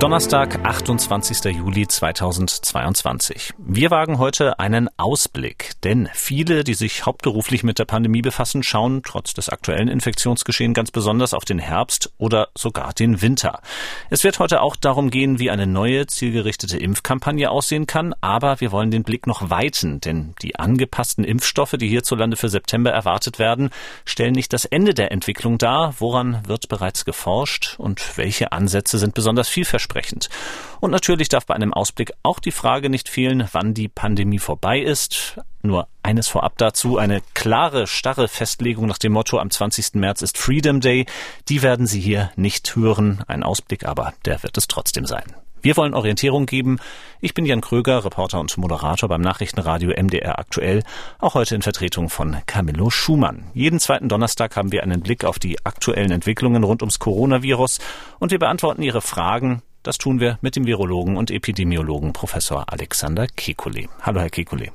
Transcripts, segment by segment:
Donnerstag, 28. Juli 2022. Wir wagen heute einen Ausblick, denn viele, die sich hauptberuflich mit der Pandemie befassen, schauen trotz des aktuellen Infektionsgeschehens ganz besonders auf den Herbst oder sogar den Winter. Es wird heute auch darum gehen, wie eine neue zielgerichtete Impfkampagne aussehen kann, aber wir wollen den Blick noch weiten, denn die angepassten Impfstoffe, die hierzulande für September erwartet werden, stellen nicht das Ende der Entwicklung dar. Woran wird bereits geforscht und welche Ansätze sind besonders vielversprechend? Ansprechend. Und natürlich darf bei einem Ausblick auch die Frage nicht fehlen, wann die Pandemie vorbei ist. Nur eines vorab dazu, eine klare, starre Festlegung nach dem Motto, am 20. März ist Freedom Day, die werden Sie hier nicht hören. Ein Ausblick aber, der wird es trotzdem sein. Wir wollen Orientierung geben. Ich bin Jan Kröger, Reporter und Moderator beim Nachrichtenradio MDR aktuell, auch heute in Vertretung von Camillo Schumann. Jeden zweiten Donnerstag haben wir einen Blick auf die aktuellen Entwicklungen rund ums Coronavirus und wir beantworten Ihre Fragen. Das tun wir mit dem Virologen und Epidemiologen Professor Alexander Kekulé. Hallo, Herr Kekulé.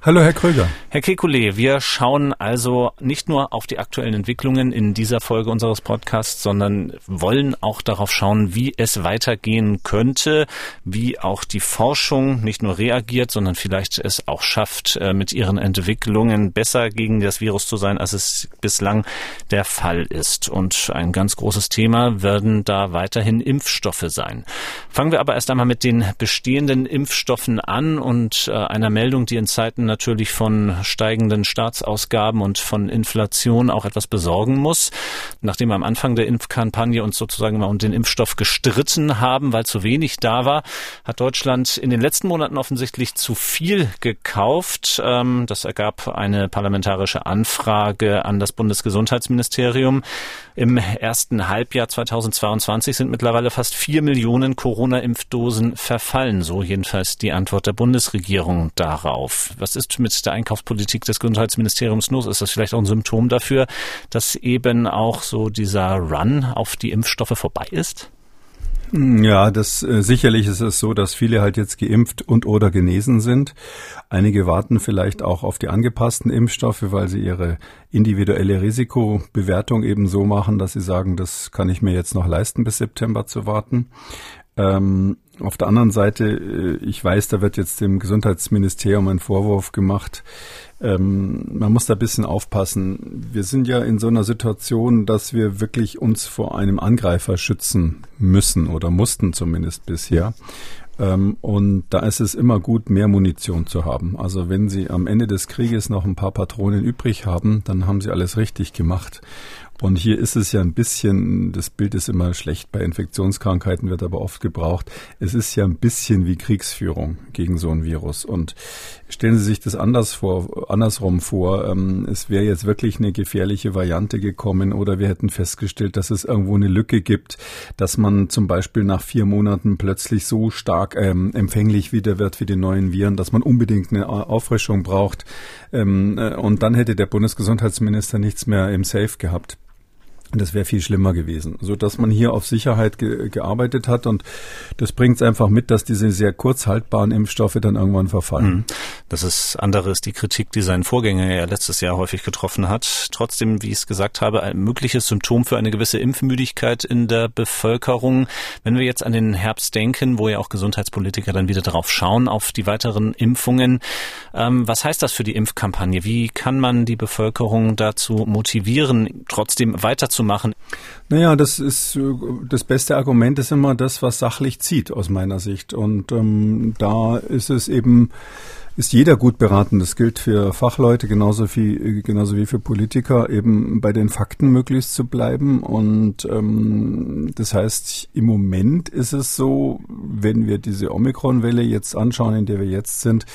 Hallo, Herr Kröger. Herr Kekulé, wir schauen also nicht nur auf die aktuellen Entwicklungen in dieser Folge unseres Podcasts, sondern wollen auch darauf schauen, wie es weitergehen könnte, wie auch die Forschung nicht nur reagiert, sondern vielleicht es auch schafft, äh, mit ihren Entwicklungen besser gegen das Virus zu sein, als es bislang der Fall ist. Und ein ganz großes Thema werden da weiterhin Impfstoffe sein. Fangen wir aber erst einmal mit den bestehenden Impfstoffen an und äh, einer Meldung, die in Zeiten natürlich von steigenden Staatsausgaben und von Inflation auch etwas besorgen muss. Nachdem wir am Anfang der Impfkampagne uns sozusagen mal um den Impfstoff gestritten haben, weil zu wenig da war, hat Deutschland in den letzten Monaten offensichtlich zu viel gekauft. Ähm, das ergab eine parlamentarische Anfrage an das Bundesgesundheitsministerium. Im ersten Halbjahr 2022 sind mittlerweile fast vier Millionen Corona-Impfdosen verfallen. So jedenfalls die Antwort der Bundesregierung darauf. Was ist mit der Einkaufspolitik des Gesundheitsministeriums los? Ist das vielleicht auch ein Symptom dafür, dass eben auch so dieser Run auf die Impfstoffe vorbei ist? Ja, das äh, sicherlich ist es so, dass viele halt jetzt geimpft und oder genesen sind. Einige warten vielleicht auch auf die angepassten Impfstoffe, weil sie ihre individuelle Risikobewertung eben so machen, dass sie sagen, das kann ich mir jetzt noch leisten, bis September zu warten. Ähm, auf der anderen Seite, äh, ich weiß, da wird jetzt dem Gesundheitsministerium ein Vorwurf gemacht. Ähm, man muss da ein bisschen aufpassen. Wir sind ja in so einer Situation, dass wir wirklich uns vor einem Angreifer schützen müssen oder mussten zumindest bisher. Ähm, und da ist es immer gut, mehr Munition zu haben. Also wenn Sie am Ende des Krieges noch ein paar Patronen übrig haben, dann haben Sie alles richtig gemacht. Und hier ist es ja ein bisschen, das Bild ist immer schlecht, bei Infektionskrankheiten wird aber oft gebraucht. Es ist ja ein bisschen wie Kriegsführung gegen so ein Virus. Und stellen Sie sich das anders vor, andersrum vor. Ähm, es wäre jetzt wirklich eine gefährliche Variante gekommen oder wir hätten festgestellt, dass es irgendwo eine Lücke gibt, dass man zum Beispiel nach vier Monaten plötzlich so stark ähm, empfänglich wieder wird für die neuen Viren, dass man unbedingt eine Auffrischung braucht. Ähm, äh, und dann hätte der Bundesgesundheitsminister nichts mehr im Safe gehabt. Das wäre viel schlimmer gewesen, so dass man hier auf Sicherheit ge gearbeitet hat und das bringt es einfach mit, dass diese sehr kurz haltbaren Impfstoffe dann irgendwann verfallen. Mhm. Das ist anderes die Kritik, die sein Vorgänger ja letztes Jahr häufig getroffen hat. Trotzdem, wie ich es gesagt habe, ein mögliches Symptom für eine gewisse Impfmüdigkeit in der Bevölkerung. Wenn wir jetzt an den Herbst denken, wo ja auch Gesundheitspolitiker dann wieder darauf schauen, auf die weiteren Impfungen, ähm, was heißt das für die Impfkampagne? Wie kann man die Bevölkerung dazu motivieren, trotzdem weiter machen? Naja, das ist äh, das beste Argument ist immer das, was sachlich zieht aus meiner Sicht. Und ähm, da ist es eben ist jeder gut beraten. Das gilt für Fachleute genauso wie, genauso wie für Politiker, eben bei den Fakten möglichst zu bleiben. Und ähm, das heißt, im Moment ist es so, wenn wir diese Omikron-Welle jetzt anschauen, in der wir jetzt sind,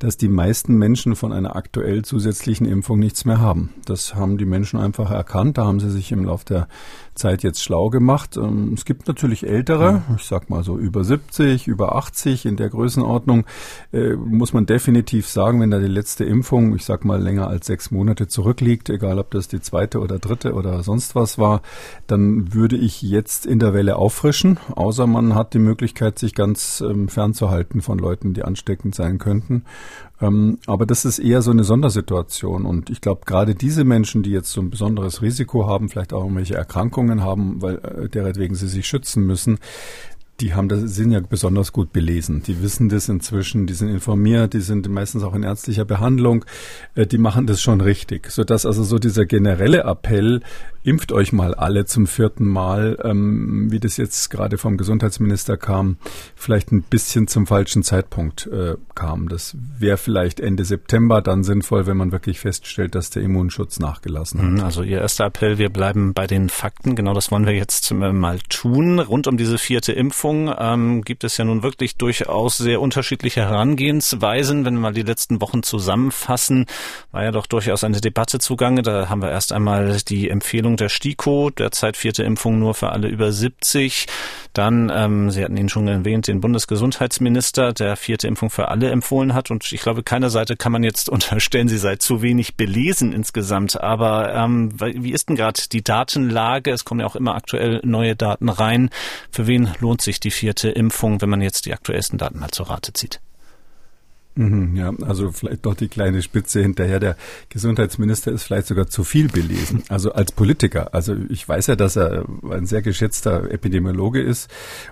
dass die meisten Menschen von einer aktuell zusätzlichen Impfung nichts mehr haben. Das haben die Menschen einfach erkannt. Da haben sie sich im Laufe der Zeit jetzt schlau gemacht. Ähm, es gibt natürlich ältere, ich sag mal so über 70, über 80 in der Größenordnung, äh, muss man definitiv definitiv sagen, wenn da die letzte Impfung, ich sag mal länger als sechs Monate zurückliegt, egal ob das die zweite oder dritte oder sonst was war, dann würde ich jetzt in der Welle auffrischen, außer man hat die Möglichkeit, sich ganz ähm, fernzuhalten von Leuten, die ansteckend sein könnten. Ähm, aber das ist eher so eine Sondersituation. Und ich glaube, gerade diese Menschen, die jetzt so ein besonderes Risiko haben, vielleicht auch irgendwelche Erkrankungen haben, weil äh, deretwegen sie sich schützen müssen, die haben das, sind ja besonders gut belesen. Die wissen das inzwischen, die sind informiert, die sind meistens auch in ärztlicher Behandlung, äh, die machen das schon richtig. Sodass also so dieser generelle Appell, impft euch mal alle zum vierten Mal, ähm, wie das jetzt gerade vom Gesundheitsminister kam, vielleicht ein bisschen zum falschen Zeitpunkt äh, kam. Das wäre vielleicht Ende September dann sinnvoll, wenn man wirklich feststellt, dass der Immunschutz nachgelassen hat. Mhm, also Ihr erster Appell, wir bleiben bei den Fakten. Genau das wollen wir jetzt mal tun. Rund um diese vierte Impfung ähm, gibt es ja nun wirklich durchaus sehr unterschiedliche Herangehensweisen. Wenn wir mal die letzten Wochen zusammenfassen, war ja doch durchaus eine Debatte zugange. Da haben wir erst einmal die Empfehlung der STIKO, derzeit vierte Impfung nur für alle über 70. Dann, ähm, Sie hatten ihn schon erwähnt, den Bundesgesundheitsminister, der vierte Impfung für alle empfohlen hat. Und ich glaube, keiner Seite kann man jetzt unterstellen, sie sei zu wenig belesen insgesamt. Aber ähm, wie ist denn gerade die Datenlage? Es kommen ja auch immer aktuell neue Daten rein. Für wen lohnt sich die vierte Impfung, wenn man jetzt die aktuellsten Daten mal zur Rate zieht? Mhm, ja, also vielleicht doch die kleine Spitze hinterher. Der Gesundheitsminister ist vielleicht sogar zu viel belesen. Also als Politiker. Also ich weiß ja, dass er ein sehr geschätzter Epidemiologe ist.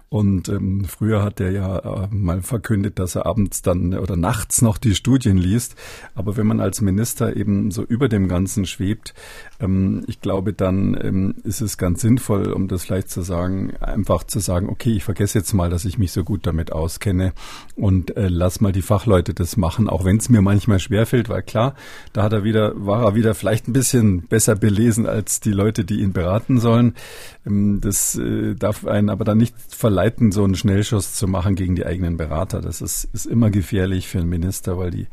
Und ähm, früher hat er ja äh, mal verkündet, dass er abends dann oder nachts noch die Studien liest. Aber wenn man als Minister eben so über dem Ganzen schwebt, ähm, ich glaube, dann ähm, ist es ganz sinnvoll, um das vielleicht zu sagen, einfach zu sagen, okay, ich vergesse jetzt mal, dass ich mich so gut damit auskenne und äh, lass mal die Fachleute das machen, auch wenn es mir manchmal schwerfällt, weil klar, da hat er wieder, war er wieder vielleicht ein bisschen besser belesen als die Leute, die ihn beraten sollen. Ähm, das äh, darf einen aber dann nicht verleiten, so einen Schnellschuss zu machen gegen die eigenen Berater. Das ist, ist immer gefährlich für einen Minister, weil die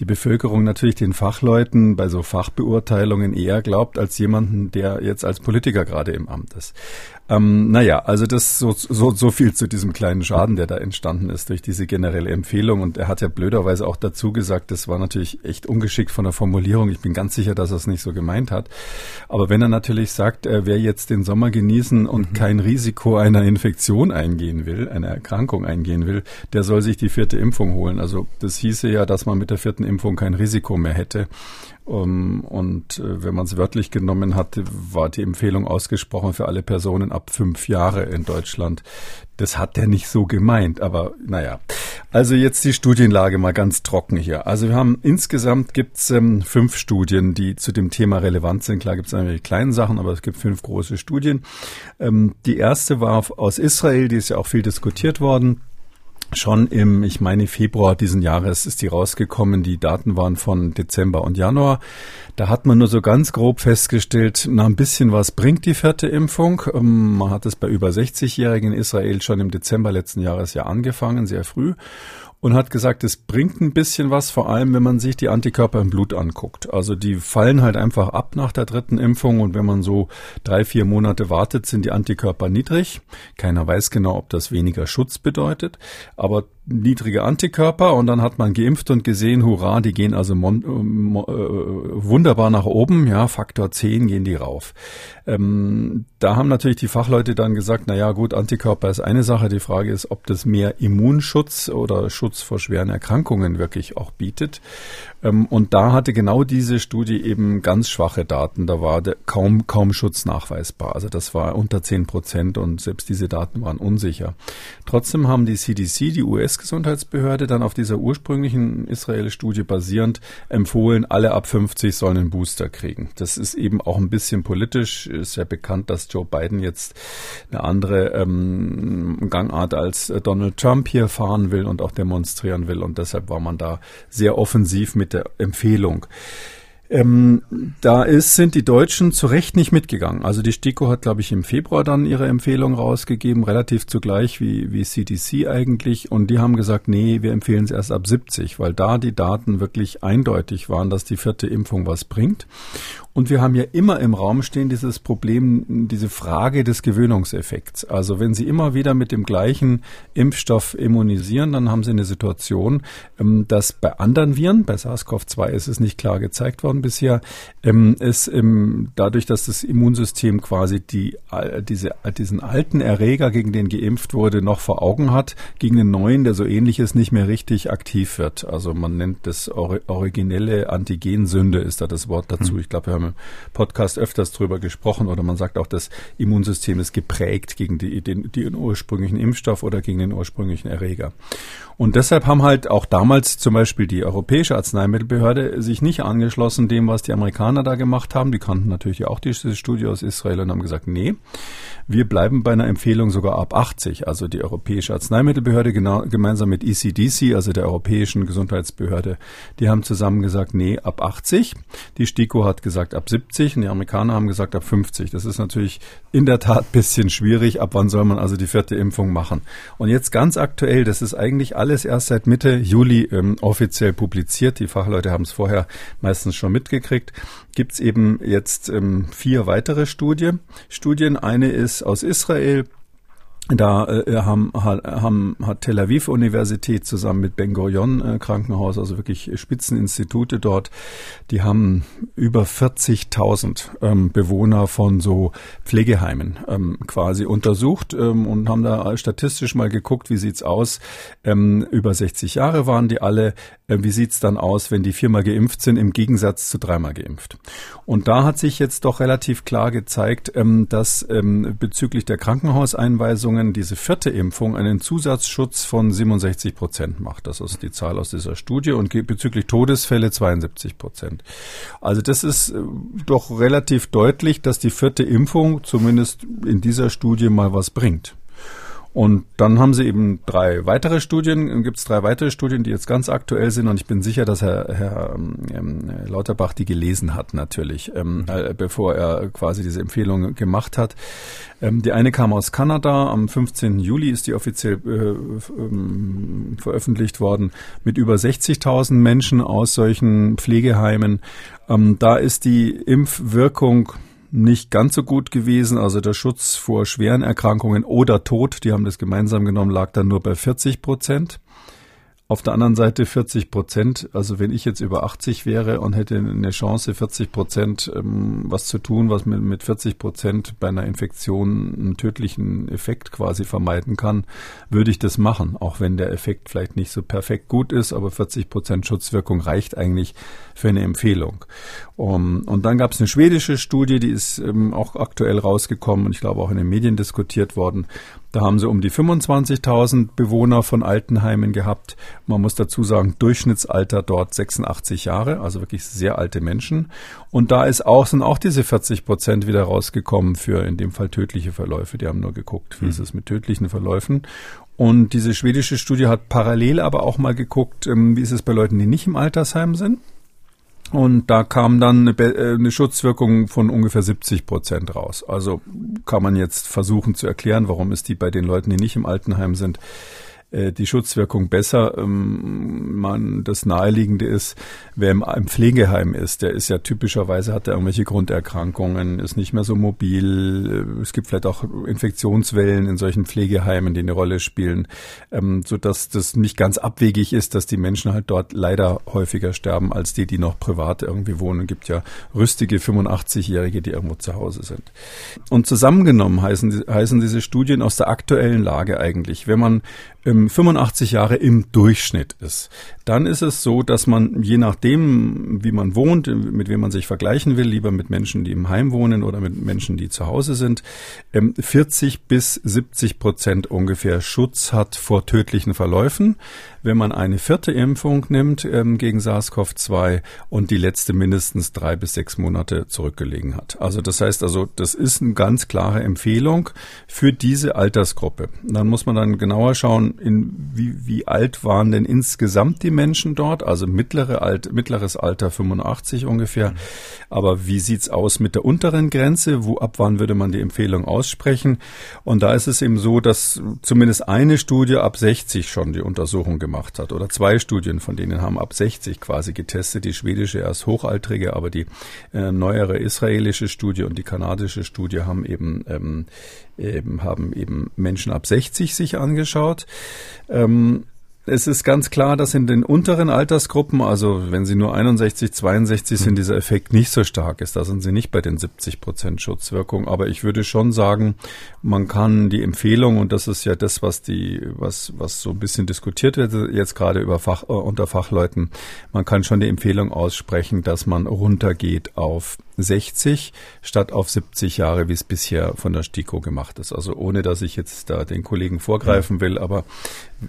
die Bevölkerung natürlich den Fachleuten bei so Fachbeurteilungen eher glaubt als jemanden, der jetzt als Politiker gerade im Amt ist. Ähm, naja, also das so, so, so viel zu diesem kleinen Schaden, der da entstanden ist durch diese generelle Empfehlung. Und er hat ja blöderweise auch dazu gesagt, das war natürlich echt ungeschickt von der Formulierung. Ich bin ganz sicher, dass er es nicht so gemeint hat. Aber wenn er natürlich sagt, er wer jetzt den Sommer genießen und mhm. kein Risiko einer Infektion eingehen will, einer Erkrankung eingehen will, der soll sich die vierte Impfung holen. Also das hieße ja, dass man mit der vierten Impfung kein Risiko mehr hätte. Um, und äh, wenn man es wörtlich genommen hatte, war die Empfehlung ausgesprochen für alle Personen ab fünf Jahre in Deutschland. Das hat er nicht so gemeint, aber naja. Also jetzt die Studienlage mal ganz trocken hier. Also wir haben insgesamt gibt's ähm, fünf Studien, die zu dem Thema relevant sind. Klar gibt's einige kleine Sachen, aber es gibt fünf große Studien. Ähm, die erste war aus Israel, die ist ja auch viel diskutiert worden Schon im, ich meine, Februar diesen Jahres ist die rausgekommen. Die Daten waren von Dezember und Januar. Da hat man nur so ganz grob festgestellt, na, ein bisschen was bringt die vierte Impfung. Ähm, man hat es bei über 60-Jährigen in Israel schon im Dezember letzten Jahres ja angefangen, sehr früh und hat gesagt, es bringt ein bisschen was, vor allem wenn man sich die Antikörper im Blut anguckt. Also die fallen halt einfach ab nach der dritten Impfung und wenn man so drei, vier Monate wartet, sind die Antikörper niedrig. Keiner weiß genau, ob das weniger Schutz bedeutet, aber niedrige Antikörper und dann hat man geimpft und gesehen, hurra, die gehen also mon, äh, äh wunderbar nach oben, ja, Faktor 10 gehen die rauf. Ähm, da haben natürlich die Fachleute dann gesagt, na ja, gut, Antikörper ist eine Sache, die Frage ist, ob das mehr Immunschutz oder Schutz vor schweren Erkrankungen wirklich auch bietet. Ähm, und da hatte genau diese Studie eben ganz schwache Daten. Da war kaum, kaum Schutz nachweisbar. Also das war unter 10 Prozent und selbst diese Daten waren unsicher. Trotzdem haben die CDC, die US-Gesundheitsbehörde, dann auf dieser ursprünglichen Israel-Studie basierend empfohlen, alle ab 50 sollen einen Booster kriegen. Das ist eben auch ein bisschen politisch. Ist ja bekannt, dass Joe Biden jetzt eine andere ähm, Gangart als Donald Trump hier fahren will und auch demonstrieren will. Und deshalb war man da sehr offensiv mit der Empfehlung. Ähm, da ist, sind die Deutschen zu Recht nicht mitgegangen. Also die STIKO hat, glaube ich, im Februar dann ihre Empfehlung rausgegeben, relativ zugleich wie, wie CDC eigentlich. Und die haben gesagt, nee, wir empfehlen es erst ab 70, weil da die Daten wirklich eindeutig waren, dass die vierte Impfung was bringt. Und wir haben ja immer im Raum stehen dieses Problem, diese Frage des Gewöhnungseffekts. Also wenn Sie immer wieder mit dem gleichen Impfstoff immunisieren, dann haben Sie eine Situation, ähm, dass bei anderen Viren, bei SARS-CoV-2 ist es nicht klar gezeigt worden bisher, ähm, es dadurch, dass das Immunsystem quasi die, diese, diesen alten Erreger, gegen den geimpft wurde, noch vor Augen hat, gegen den neuen, der so ähnlich ist, nicht mehr richtig aktiv wird. Also man nennt das originelle Antigensünde, ist da das Wort dazu. Hm. Ich glaube, wir haben im Podcast öfters drüber gesprochen oder man sagt auch, das Immunsystem ist geprägt gegen die, den, den ursprünglichen Impfstoff oder gegen den ursprünglichen Erreger. Und deshalb haben halt auch damals zum Beispiel die Europäische Arzneimittelbehörde sich nicht angeschlossen dem, was die Amerikaner da gemacht haben. Die kannten natürlich auch diese Studie aus Israel und haben gesagt, nee, wir bleiben bei einer Empfehlung sogar ab 80. Also die Europäische Arzneimittelbehörde genau, gemeinsam mit ECDC, also der Europäischen Gesundheitsbehörde, die haben zusammen gesagt, nee, ab 80. Die STIKO hat gesagt ab 70 und die Amerikaner haben gesagt ab 50. Das ist natürlich in der Tat bisschen schwierig. Ab wann soll man also die vierte Impfung machen? Und jetzt ganz aktuell, das ist eigentlich alles erst seit Mitte Juli ähm, offiziell publiziert. Die Fachleute haben es vorher meistens schon mitgekriegt gibt es eben jetzt ähm, vier weitere Studie, Studien. Eine ist aus Israel, da äh, haben, haben, hat Tel Aviv Universität zusammen mit Ben Gurion äh, Krankenhaus, also wirklich Spitzeninstitute dort, die haben über 40.000 ähm, Bewohner von so Pflegeheimen ähm, quasi untersucht ähm, und haben da statistisch mal geguckt, wie sieht's aus. Ähm, über 60 Jahre waren die alle. Äh, wie sieht's dann aus, wenn die viermal geimpft sind, im Gegensatz zu dreimal geimpft? Und da hat sich jetzt doch relativ klar gezeigt, ähm, dass ähm, bezüglich der Krankenhauseinweisung Impfungen diese vierte Impfung einen Zusatzschutz von 67 Prozent macht. Das ist die Zahl aus dieser Studie und bezüglich Todesfälle 72 Prozent. Also das ist äh, doch relativ deutlich, dass die vierte Impfung zumindest in dieser Studie mal was bringt. Und dann haben sie eben drei weitere Studien, gibt es drei weitere Studien, die jetzt ganz aktuell sind und ich bin sicher, dass Herr, Herr ähm, Lauterbach die gelesen hat natürlich, ähm, äh, bevor er quasi diese Empfehlung gemacht hat. Ähm, die eine kam aus Kanada, am 15. Juli ist die offiziell äh, ähm, veröffentlicht worden, mit über 60.000 Menschen aus solchen Pflegeheimen. Ähm, da ist die Impfwirkung nicht ganz so gut gewesen. Also der Schutz vor schweren Erkrankungen oder Tod, die haben das gemeinsam genommen, lag dann nur bei 40 Prozent. Auf der anderen Seite 40 Prozent. Also wenn ich jetzt über 80 wäre und hätte eine Chance, 40 Prozent ähm, was zu tun, was mit, mit 40 Prozent bei einer Infektion einen tödlichen Effekt quasi vermeiden kann, würde ich das machen. Auch wenn der Effekt vielleicht nicht so perfekt gut ist, aber 40 Prozent Schutzwirkung reicht eigentlich für eine Empfehlung. Um, und dann gab es eine schwedische Studie, die ist ähm, auch aktuell rausgekommen und ich glaube auch in den Medien diskutiert worden. Da haben sie um die 25.000 Bewohner von Altenheimen gehabt. Man muss dazu sagen, Durchschnittsalter dort 86 Jahre, also wirklich sehr alte Menschen. Und da ist auch, sind auch diese 40 Prozent wieder rausgekommen für in dem Fall tödliche Verläufe. Die haben nur geguckt, wie mhm. ist es mit tödlichen Verläufen. Und diese schwedische Studie hat parallel aber auch mal geguckt, ähm, wie ist es bei Leuten, die nicht im Altersheim sind. Und da kam dann eine, äh, eine, Schutzwirkung von ungefähr 70 Prozent raus. Also kann man jetzt versuchen zu erklären, warum ist die bei den Leuten, die nicht im Altenheim sind, die Schutzwirkung besser. Ähm, man, das Naheliegende ist, wer im, im, Pflegeheim ist, der ist ja typischerweise, hat er irgendwelche Grunderkrankungen, ist nicht mehr so mobil. Äh, es gibt vielleicht auch Infektionswellen in solchen Pflegeheimen, die eine Rolle spielen, ähm, so dass das nicht ganz abwegig ist, dass die Menschen halt dort leider häufiger sterben als die, die noch privat irgendwie wohnen. Es gibt ja rüstige 85-Jährige, die irgendwo zu Hause sind. Und zusammengenommen heißen, heißen diese Studien aus der aktuellen Lage eigentlich, wenn man 85 Jahre im Durchschnitt ist, dann ist es so, dass man je nachdem, wie man wohnt, mit wem man sich vergleichen will, lieber mit Menschen, die im Heim wohnen oder mit Menschen, die zu Hause sind, 40 ähm, bis 70 Prozent ungefähr Schutz hat vor tödlichen Verläufen, wenn man eine vierte Impfung nimmt ähm, gegen SARS-CoV-2 und die letzte mindestens drei bis sechs Monate zurückgelegen hat. Also das heißt also, das ist eine ganz klare Empfehlung für diese Altersgruppe. Dann muss man dann genauer schauen, in wie, wie alt waren denn insgesamt die Menschen dort? Also mittlere Alt, mittleres Alter 85 ungefähr. Aber wie sieht's aus mit der unteren Grenze? Wo ab wann würde man die Empfehlung aussprechen? Und da ist es eben so, dass zumindest eine Studie ab 60 schon die Untersuchung gemacht hat oder zwei Studien von denen haben ab 60 quasi getestet. Die schwedische erst hochaltrige, aber die äh, neuere israelische Studie und die kanadische Studie haben eben, ähm, eben haben eben Menschen ab 60 sich angeschaut. Ähm, es ist ganz klar, dass in den unteren Altersgruppen, also wenn sie nur 61, 62 sind, hm. dieser Effekt nicht so stark ist. Da sind sie nicht bei den 70 Prozent Schutzwirkung. Aber ich würde schon sagen, man kann die Empfehlung, und das ist ja das, was die, was, was so ein bisschen diskutiert wird, jetzt gerade über Fach, äh, unter Fachleuten, man kann schon die Empfehlung aussprechen, dass man runtergeht auf 60 statt auf 70 Jahre, wie es bisher von der STIKO gemacht ist. Also ohne, dass ich jetzt da den Kollegen vorgreifen will, aber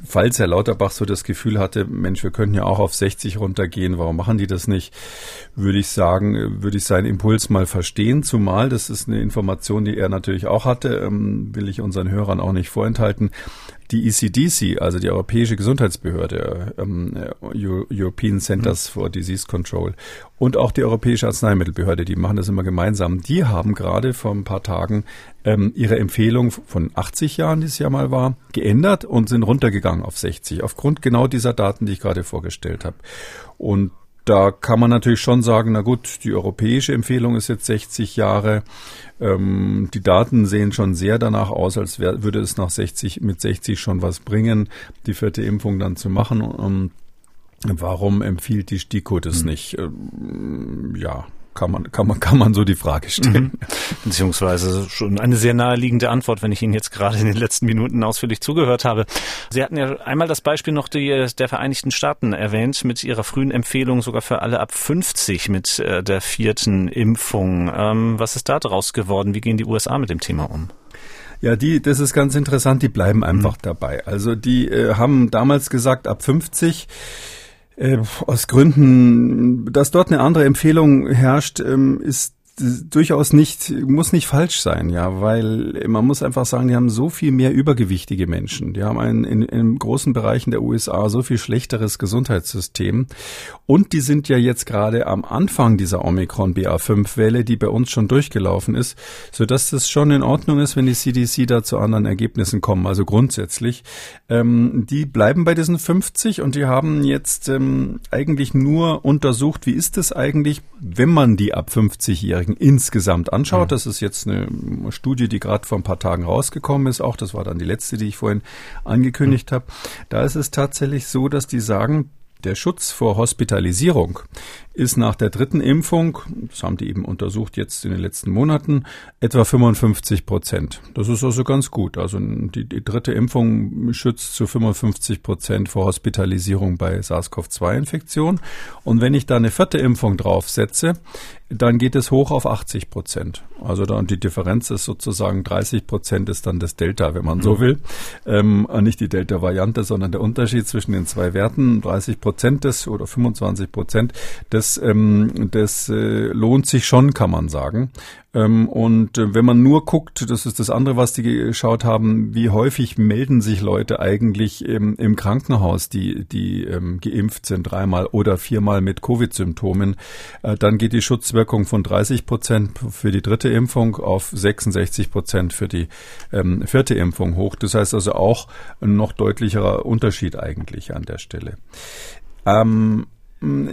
falls Herr Lauterbach so das Gefühl hatte, Mensch, wir könnten ja auch auf 60 runtergehen, warum machen die das nicht, würde ich sagen, würde ich seinen Impuls mal verstehen, zumal das ist eine Information, die er natürlich auch hatte, ähm, will ich unseren Hörern auch nicht vorenthalten die ECDC, also die Europäische Gesundheitsbehörde, ähm, European Centers for Disease Control und auch die Europäische Arzneimittelbehörde, die machen das immer gemeinsam, die haben gerade vor ein paar Tagen ähm, ihre Empfehlung von 80 Jahren, die es ja mal war, geändert und sind runtergegangen auf 60, aufgrund genau dieser Daten, die ich gerade vorgestellt habe. Und da kann man natürlich schon sagen, na gut, die europäische Empfehlung ist jetzt 60 Jahre. Ähm, die Daten sehen schon sehr danach aus, als wär, würde es nach 60, mit 60 schon was bringen, die vierte Impfung dann zu machen. Und warum empfiehlt die STIKO das hm. nicht? Ähm, ja, kann man, kann man, kann man so die Frage stellen. Mhm. Beziehungsweise schon eine sehr naheliegende Antwort, wenn ich Ihnen jetzt gerade in den letzten Minuten ausführlich zugehört habe. Sie hatten ja einmal das Beispiel noch die, der Vereinigten Staaten erwähnt mit ihrer frühen Empfehlung sogar für alle ab 50 mit äh, der vierten Impfung. Ähm, was ist da draus geworden? Wie gehen die USA mit dem Thema um? Ja, die, das ist ganz interessant, die bleiben einfach mhm. dabei. Also die äh, haben damals gesagt, ab 50 äh, aus Gründen, dass dort eine andere Empfehlung herrscht, ähm, ist durchaus nicht, muss nicht falsch sein, ja, weil man muss einfach sagen, die haben so viel mehr übergewichtige Menschen. Die haben ein, in, in großen Bereichen der USA so viel schlechteres Gesundheitssystem. Und die sind ja jetzt gerade am Anfang dieser Omikron BA5-Welle, die bei uns schon durchgelaufen ist, so dass das schon in Ordnung ist, wenn die CDC da zu anderen Ergebnissen kommen. Also grundsätzlich, ähm, die bleiben bei diesen 50 und die haben jetzt ähm, eigentlich nur untersucht, wie ist es eigentlich, wenn man die ab 50-Jährigen Minderjährigen insgesamt anschaut. Das ist jetzt eine Studie, die gerade vor ein paar Tagen rausgekommen ist. Auch das war dann die letzte, die ich vorhin angekündigt habe. Da ist es tatsächlich so, dass die sagen, der Schutz vor Hospitalisierung ist nach der dritten Impfung, das haben die eben untersucht jetzt in den letzten Monaten, etwa 55 Prozent. Das ist also ganz gut. Also die, die dritte Impfung schützt zu 55 Prozent vor Hospitalisierung bei SARS-CoV-2-Infektion. Und wenn ich da eine vierte Impfung draufsetze, dann geht es hoch auf 80 Prozent. Also dann die Differenz ist sozusagen 30 Prozent ist dann das Delta, wenn man so mhm. will. Ähm, nicht die Delta-Variante, sondern der Unterschied zwischen den zwei Werten. 30 Prozent des oder 25 Prozent das, ähm, das äh, lohnt sich schon, kann man sagen. Ähm, und äh, wenn man nur guckt, das ist das andere, was die geschaut haben, wie häufig melden sich Leute eigentlich im, im Krankenhaus, die, die ähm, geimpft sind, dreimal oder viermal mit Covid-Symptomen, äh, dann geht die Schutzwirkung von 30 Prozent für die dritte Impfung auf 66 Prozent für die ähm, vierte Impfung hoch. Das heißt also auch ein noch deutlicherer Unterschied eigentlich an der Stelle. Ähm,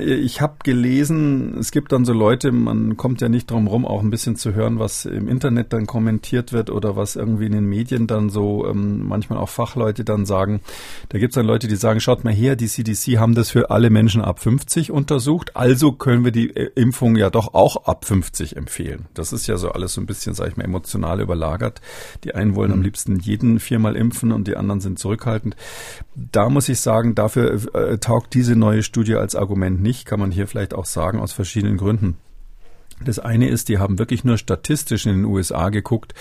ich habe gelesen, es gibt dann so Leute, man kommt ja nicht drum rum, auch ein bisschen zu hören, was im Internet dann kommentiert wird oder was irgendwie in den Medien dann so ähm, manchmal auch Fachleute dann sagen. Da gibt es dann Leute, die sagen, schaut mal her, die CDC haben das für alle Menschen ab 50 untersucht, also können wir die äh, Impfung ja doch auch ab 50 empfehlen. Das ist ja so alles so ein bisschen, sage ich mal, emotional überlagert. Die einen wollen mhm. am liebsten jeden viermal impfen und die anderen sind zurückhaltend. Da muss ich sagen, dafür äh, taugt diese neue Studie als Argument Argument nicht, kann man hier vielleicht auch sagen, aus verschiedenen Gründen. Das eine ist, die haben wirklich nur statistisch in den USA geguckt,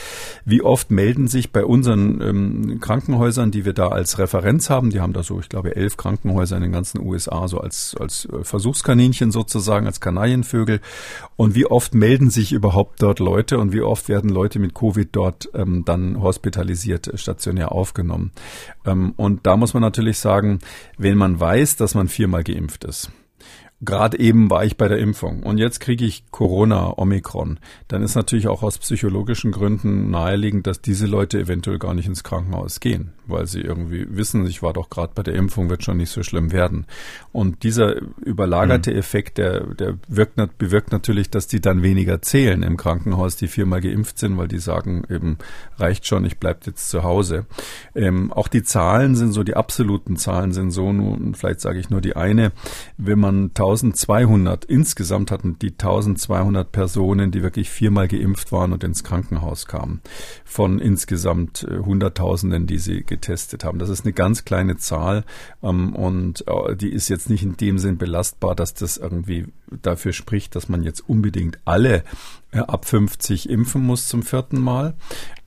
wie oft melden sich bei unseren ähm, Krankenhäusern, die wir da als Referenz haben, die haben da so, ich glaube, elf Krankenhäuser in den ganzen USA, so als, als äh, Versuchskaninchen sozusagen, als Kanarienvögel. Und wie oft melden sich überhaupt dort Leute und wie oft werden Leute mit Covid dort ähm, dann hospitalisiert, stationär aufgenommen. Ähm, und da muss man natürlich sagen, wenn man weiß, dass man viermal geimpft ist, Gerade eben war ich bei der Impfung und jetzt kriege ich Corona, Omikron. Dann ist natürlich auch aus psychologischen Gründen naheliegend, dass diese Leute eventuell gar nicht ins Krankenhaus gehen, weil sie irgendwie wissen, ich war doch gerade bei der Impfung, wird schon nicht so schlimm werden. Und dieser überlagerte mhm. Effekt, der, der wirkt, bewirkt natürlich, dass die dann weniger zählen im Krankenhaus, die viermal geimpft sind, weil die sagen eben, reicht schon, ich bleib jetzt zu Hause. Ähm, auch die Zahlen sind so, die absoluten Zahlen sind so, nun, vielleicht sage ich nur die eine, wenn man 1200, insgesamt hatten die 1200 Personen, die wirklich viermal geimpft waren und ins Krankenhaus kamen, von insgesamt äh, Hunderttausenden, die sie getestet haben. Das ist eine ganz kleine Zahl ähm, und äh, die ist jetzt nicht in dem Sinn belastbar, dass das irgendwie dafür spricht, dass man jetzt unbedingt alle äh, ab 50 impfen muss zum vierten Mal.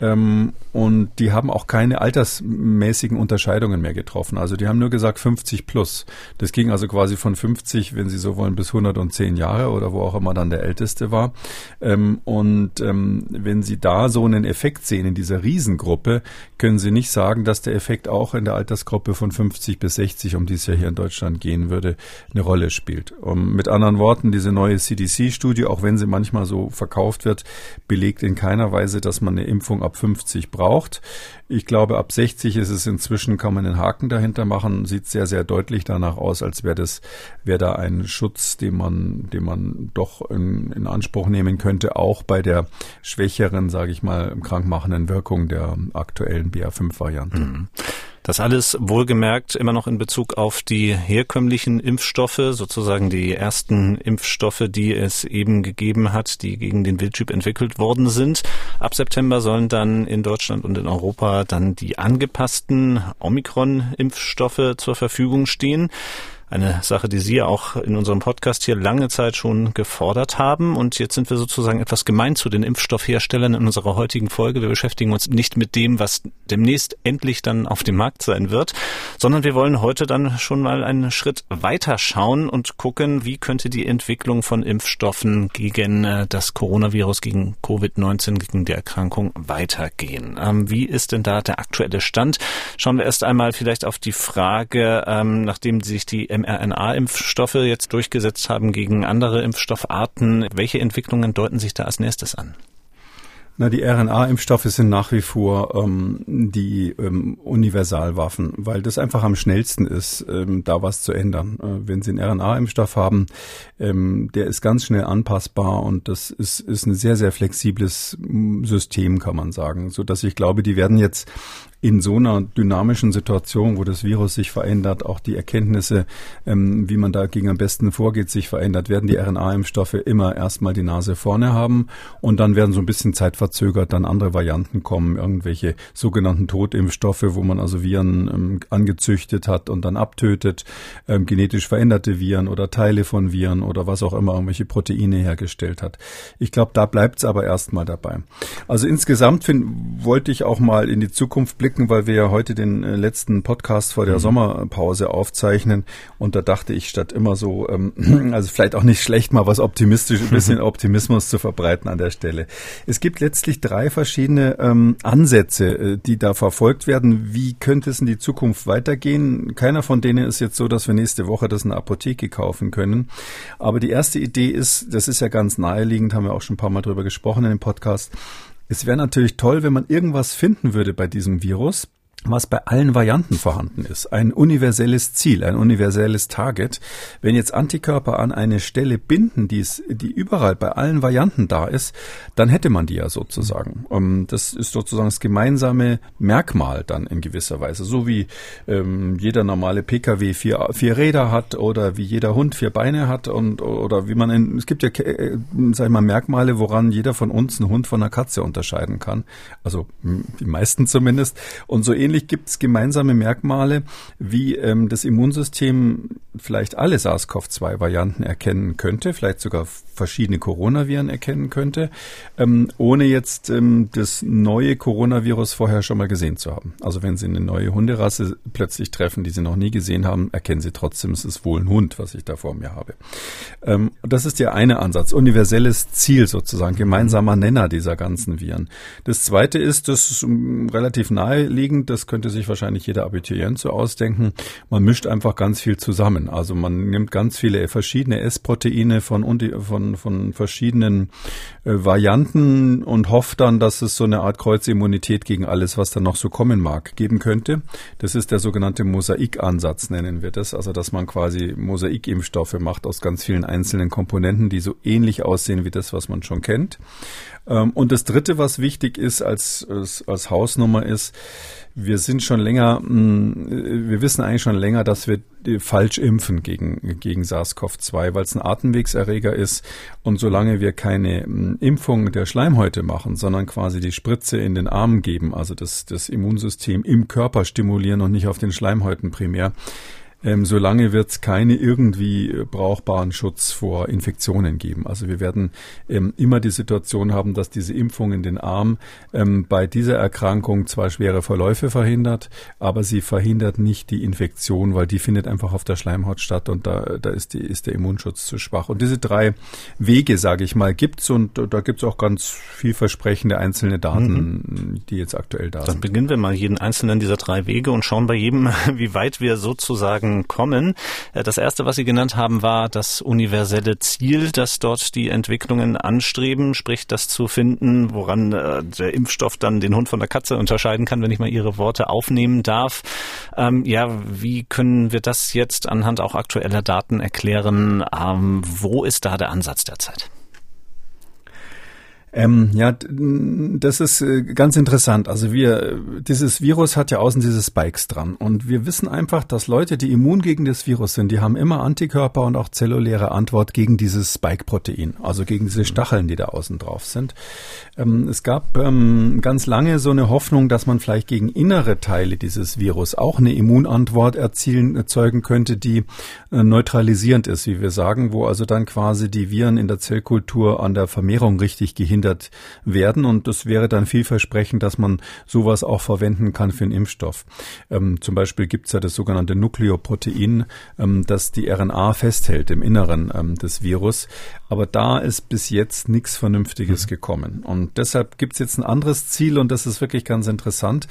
Ähm, und die haben auch keine altersmäßigen Unterscheidungen mehr getroffen. Also die haben nur gesagt 50 plus. Das ging also quasi von 50, wenn Sie so wollen, bis 110 Jahre oder wo auch immer dann der Älteste war. Ähm, und ähm, wenn Sie da so einen Effekt sehen in dieser Riesengruppe, können Sie nicht sagen, dass der Effekt auch in der Altersgruppe von 50 bis 60, um die es ja hier in Deutschland gehen würde, eine Rolle spielt. Um, mit anderen Worten, diese neue CDC-Studie, auch wenn sie manchmal so verkauft wird, belegt in keiner Weise, dass man eine Impfung ab 50 braucht. Ich glaube, ab 60 ist es inzwischen, kann man einen Haken dahinter machen, sieht sehr, sehr deutlich danach aus, als wäre das, wäre da ein Schutz, den man, den man doch in, in Anspruch nehmen könnte, auch bei der schwächeren, sage ich mal, krankmachenden Wirkung der aktuellen BA5-Variante. Mhm. Das alles wohlgemerkt immer noch in Bezug auf die herkömmlichen Impfstoffe, sozusagen die ersten Impfstoffe, die es eben gegeben hat, die gegen den Wildtyp entwickelt worden sind. Ab September sollen dann in Deutschland und in Europa dann die angepassten Omikron-Impfstoffe zur Verfügung stehen. Eine Sache, die Sie auch in unserem Podcast hier lange Zeit schon gefordert haben. Und jetzt sind wir sozusagen etwas gemein zu den Impfstoffherstellern in unserer heutigen Folge. Wir beschäftigen uns nicht mit dem, was demnächst endlich dann auf dem Markt sein wird, sondern wir wollen heute dann schon mal einen Schritt weiter schauen und gucken, wie könnte die Entwicklung von Impfstoffen gegen äh, das Coronavirus, gegen Covid-19, gegen die Erkrankung weitergehen. Ähm, wie ist denn da der aktuelle Stand? Schauen wir erst einmal vielleicht auf die Frage, ähm, nachdem sich die mRNA-Impfstoffe jetzt durchgesetzt haben gegen andere Impfstoffarten. Welche Entwicklungen deuten sich da als nächstes an? Na, die RNA-Impfstoffe sind nach wie vor ähm, die ähm, Universalwaffen, weil das einfach am schnellsten ist, ähm, da was zu ändern. Äh, wenn Sie einen RNA-Impfstoff haben, ähm, der ist ganz schnell anpassbar und das ist, ist ein sehr, sehr flexibles System, kann man sagen, so dass ich glaube, die werden jetzt in so einer dynamischen Situation, wo das Virus sich verändert, auch die Erkenntnisse, ähm, wie man dagegen am besten vorgeht, sich verändert, werden die RNA-Impfstoffe immer erstmal die Nase vorne haben und dann werden so ein bisschen zeitverzögert dann andere Varianten kommen, irgendwelche sogenannten Totimpfstoffe, wo man also Viren ähm, angezüchtet hat und dann abtötet, ähm, genetisch veränderte Viren oder Teile von Viren oder was auch immer, irgendwelche Proteine hergestellt hat. Ich glaube, da bleibt es aber erstmal dabei. Also insgesamt find, wollte ich auch mal in die Zukunft blicken, zurückblicken, weil wir ja heute den äh, letzten Podcast vor der mhm. Sommerpause aufzeichnen. Und da dachte ich, statt immer so, ähm, also vielleicht auch nicht schlecht, mal was optimistisch, ein bisschen Optimismus zu verbreiten an der Stelle. Es gibt letztlich drei verschiedene ähm, Ansätze, äh, die da verfolgt werden. Wie könnte es in die Zukunft weitergehen? Keiner von denen ist jetzt so, dass wir nächste Woche das in der Apotheke kaufen können. Aber die erste Idee ist, das ist ja ganz naheliegend, haben wir auch schon ein paar Mal drüber gesprochen in dem Podcast, es wäre natürlich toll, wenn man irgendwas finden würde bei diesem Virus, was bei allen Varianten vorhanden ist. Ein universelles Ziel, ein universelles Target. Wenn jetzt Antikörper an eine Stelle binden, die, es, die überall bei allen Varianten da ist, dann hätte man die ja sozusagen. Ähm, das ist sozusagen das gemeinsame Merkmal dann in gewisser Weise. So wie ähm, jeder normale Pkw vier, vier Räder hat oder wie jeder Hund vier Beine hat und oder wie man in, es gibt ja, äh, sag ich mal, Merkmale, woran jeder von uns einen Hund von einer Katze unterscheiden kann. Also die meisten zumindest. Und so ähnlich wahrscheinlich gibt es gemeinsame Merkmale, wie ähm, das Immunsystem vielleicht alle SARS-CoV-2-Varianten erkennen könnte, vielleicht sogar verschiedene Coronaviren erkennen könnte, ähm, ohne jetzt ähm, das neue Coronavirus vorher schon mal gesehen zu haben. Also wenn Sie eine neue Hunderasse plötzlich treffen, die Sie noch nie gesehen haben, erkennen Sie trotzdem, es ist wohl ein Hund, was ich da vor mir habe. Ähm, das ist der eine Ansatz, universelles Ziel sozusagen, gemeinsamer Nenner dieser ganzen Viren. Das zweite ist, das ist relativ naheliegend, das könnte sich wahrscheinlich jeder Abiturient so ausdenken, man mischt einfach ganz viel zusammen. Also man nimmt ganz viele verschiedene S-Proteine von, von, von verschiedenen äh, Varianten und hofft dann, dass es so eine Art Kreuzimmunität gegen alles, was da noch so kommen mag, geben könnte. Das ist der sogenannte Mosaikansatz, nennen wir das. Also dass man quasi Mosaikimpfstoffe macht aus ganz vielen einzelnen Komponenten, die so ähnlich aussehen wie das, was man schon kennt. Ähm, und das Dritte, was wichtig ist als, als, als Hausnummer ist, wir sind schon länger, mm, wir wissen eigentlich schon länger, dass wir falsch impfen gegen, gegen SARS-CoV-2, weil es ein Atemwegserreger ist. Und solange wir keine mm, Impfung der Schleimhäute machen, sondern quasi die Spritze in den Arm geben, also das, das Immunsystem im Körper stimulieren und nicht auf den Schleimhäuten primär, ähm, solange wird es keine irgendwie äh, brauchbaren Schutz vor Infektionen geben. Also wir werden ähm, immer die Situation haben, dass diese Impfung in den Arm ähm, bei dieser Erkrankung zwar schwere Verläufe verhindert, aber sie verhindert nicht die Infektion, weil die findet einfach auf der Schleimhaut statt und da, da ist, die, ist der Immunschutz zu schwach. Und diese drei Wege, sage ich mal, gibt's und da gibt's auch ganz vielversprechende einzelne Daten, mhm. die jetzt aktuell da Dann sind. Dann beginnen wir mal jeden einzelnen dieser drei Wege und schauen bei jedem, wie weit wir sozusagen kommen. Äh, das erste, was Sie genannt haben, war das universelle Ziel, dass dort die Entwicklungen anstreben, sprich das zu finden, woran äh, der Impfstoff dann den Hund von der Katze unterscheiden kann, wenn ich mal Ihre Worte aufnehmen darf. Ähm, ja, wie können wir das jetzt anhand auch aktueller Daten erklären? Ähm, wo ist da der Ansatz derzeit? Ähm, ja, das ist äh, ganz interessant. Also wir, dieses Virus hat ja außen diese Spikes dran. Und wir wissen einfach, dass Leute, die immun gegen das Virus sind, die haben immer Antikörper und auch zelluläre Antwort gegen dieses Spike-Protein, also gegen diese Stacheln, die da außen drauf sind. Ähm, es gab ähm, ganz lange so eine Hoffnung, dass man vielleicht gegen innere Teile dieses Virus auch eine Immunantwort erzielen, erzeugen könnte, die neutralisierend ist, wie wir sagen, wo also dann quasi die Viren in der Zellkultur an der Vermehrung richtig gehindert werden. Und das wäre dann vielversprechend, dass man sowas auch verwenden kann für einen Impfstoff. Ähm, zum Beispiel gibt es ja das sogenannte Nukleoprotein, ähm, das die RNA festhält im Inneren ähm, des Virus. Aber da ist bis jetzt nichts Vernünftiges mhm. gekommen. Und deshalb gibt es jetzt ein anderes Ziel und das ist wirklich ganz interessant.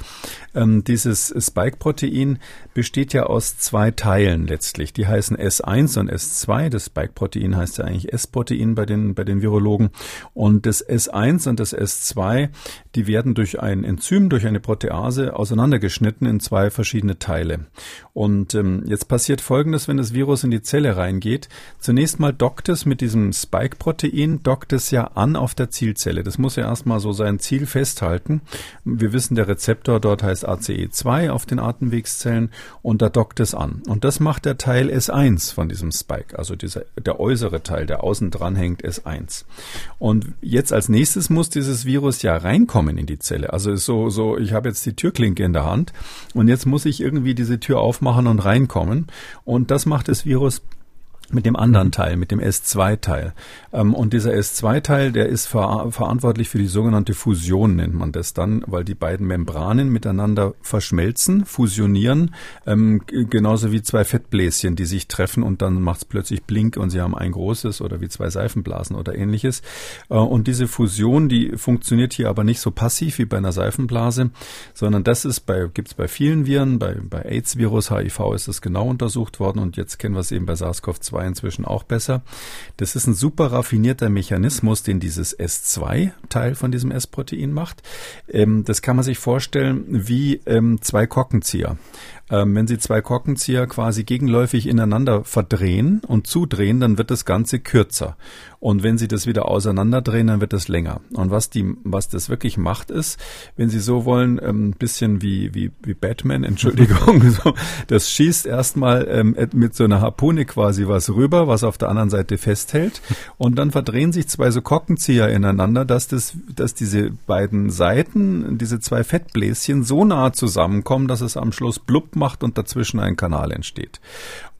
Ähm, dieses Spike-Protein besteht ja aus zwei Teilen letztlich. Die heißen S1 und S2. Das Spike-Protein heißt ja eigentlich S-Protein bei den, bei den Virologen. Und das S S1 und das S2, die werden durch ein Enzym, durch eine Protease auseinandergeschnitten in zwei verschiedene Teile. Und ähm, jetzt passiert Folgendes, wenn das Virus in die Zelle reingeht. Zunächst mal dockt es mit diesem Spike-Protein, dockt es ja an auf der Zielzelle. Das muss ja erstmal so sein Ziel festhalten. Wir wissen, der Rezeptor dort heißt ACE2 auf den Atemwegszellen und da dockt es an. Und das macht der Teil S1 von diesem Spike, also dieser, der äußere Teil, der außen dran hängt, S1. Und jetzt als nächstes muss dieses Virus ja reinkommen in die Zelle. Also so, so, ich habe jetzt die Türklinke in der Hand und jetzt muss ich irgendwie diese Tür aufmachen und reinkommen. Und das macht das Virus mit dem anderen. Teil, mit dem S2-Teil. Ähm, und dieser S2-Teil, der ist ver verantwortlich für die sogenannte Fusion, nennt man das dann, weil die beiden Membranen miteinander verschmelzen, fusionieren, ähm, genauso wie zwei Fettbläschen, die sich treffen und dann macht es plötzlich Blink und sie haben ein großes oder wie zwei Seifenblasen oder ähnliches. Äh, und diese Fusion, die funktioniert hier aber nicht so passiv wie bei einer Seifenblase, sondern das ist bei, gibt's bei vielen Viren, bei, bei AIDS-Virus, HIV ist das genau untersucht worden und jetzt kennen wir es eben bei SARS-CoV-2 2 inzwischen auch besser. Das ist ein super raffinierter Mechanismus, den dieses S2-Teil von diesem S-Protein macht. Ähm, das kann man sich vorstellen wie ähm, zwei Korkenzieher. Ähm, wenn Sie zwei Korkenzieher quasi gegenläufig ineinander verdrehen und zudrehen, dann wird das Ganze kürzer. Und wenn Sie das wieder auseinanderdrehen, dann wird das länger. Und was die, was das wirklich macht, ist, wenn Sie so wollen, ein ähm, bisschen wie, wie, wie Batman, Entschuldigung, so, das schießt erstmal ähm, mit so einer Harpune quasi was rüber, was auf der anderen Seite festhält. Und dann verdrehen sich zwei so Korkenzieher ineinander, dass das, dass diese beiden Seiten, diese zwei Fettbläschen so nah zusammenkommen, dass es am Schluss blub macht und dazwischen ein Kanal entsteht.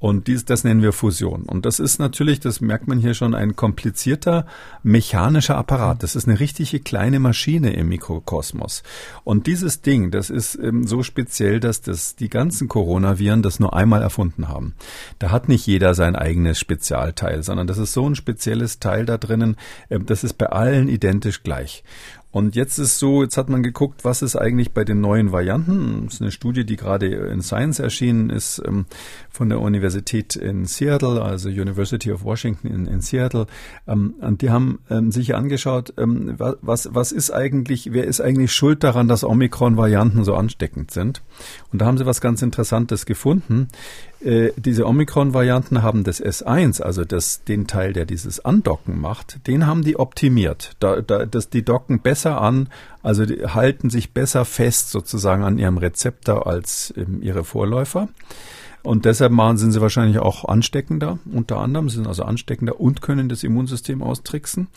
Und dies, das nennen wir Fusion. Und das ist natürlich, das merkt man hier schon, ein komplizierter mechanischer Apparat. Das ist eine richtige kleine Maschine im Mikrokosmos. Und dieses Ding, das ist ähm, so speziell, dass das die ganzen Coronaviren das nur einmal erfunden haben. Da hat nicht jeder sein eigenes Spezialteil, sondern das ist so ein spezielles Teil da drinnen, äh, das ist bei allen identisch gleich. Und jetzt ist so, jetzt hat man geguckt, was ist eigentlich bei den neuen Varianten. Das ist eine Studie, die gerade in Science erschienen ist, ähm, von der Universität in Seattle, also University of Washington in, in Seattle. Ähm, und die haben ähm, sich angeschaut, was, was ist eigentlich, wer ist eigentlich schuld daran, dass Omikron-Varianten so ansteckend sind. Und da haben sie was ganz Interessantes gefunden. Äh, diese Omikron-Varianten haben das S1, also das, den Teil, der dieses Andocken macht, den haben die optimiert. Da, da, das, die docken besser an, also halten sich besser fest sozusagen an ihrem Rezeptor als ähm, ihre Vorläufer. Und deshalb machen, sind sie wahrscheinlich auch ansteckender, unter anderem, sind also ansteckender und können das Immunsystem austricksen.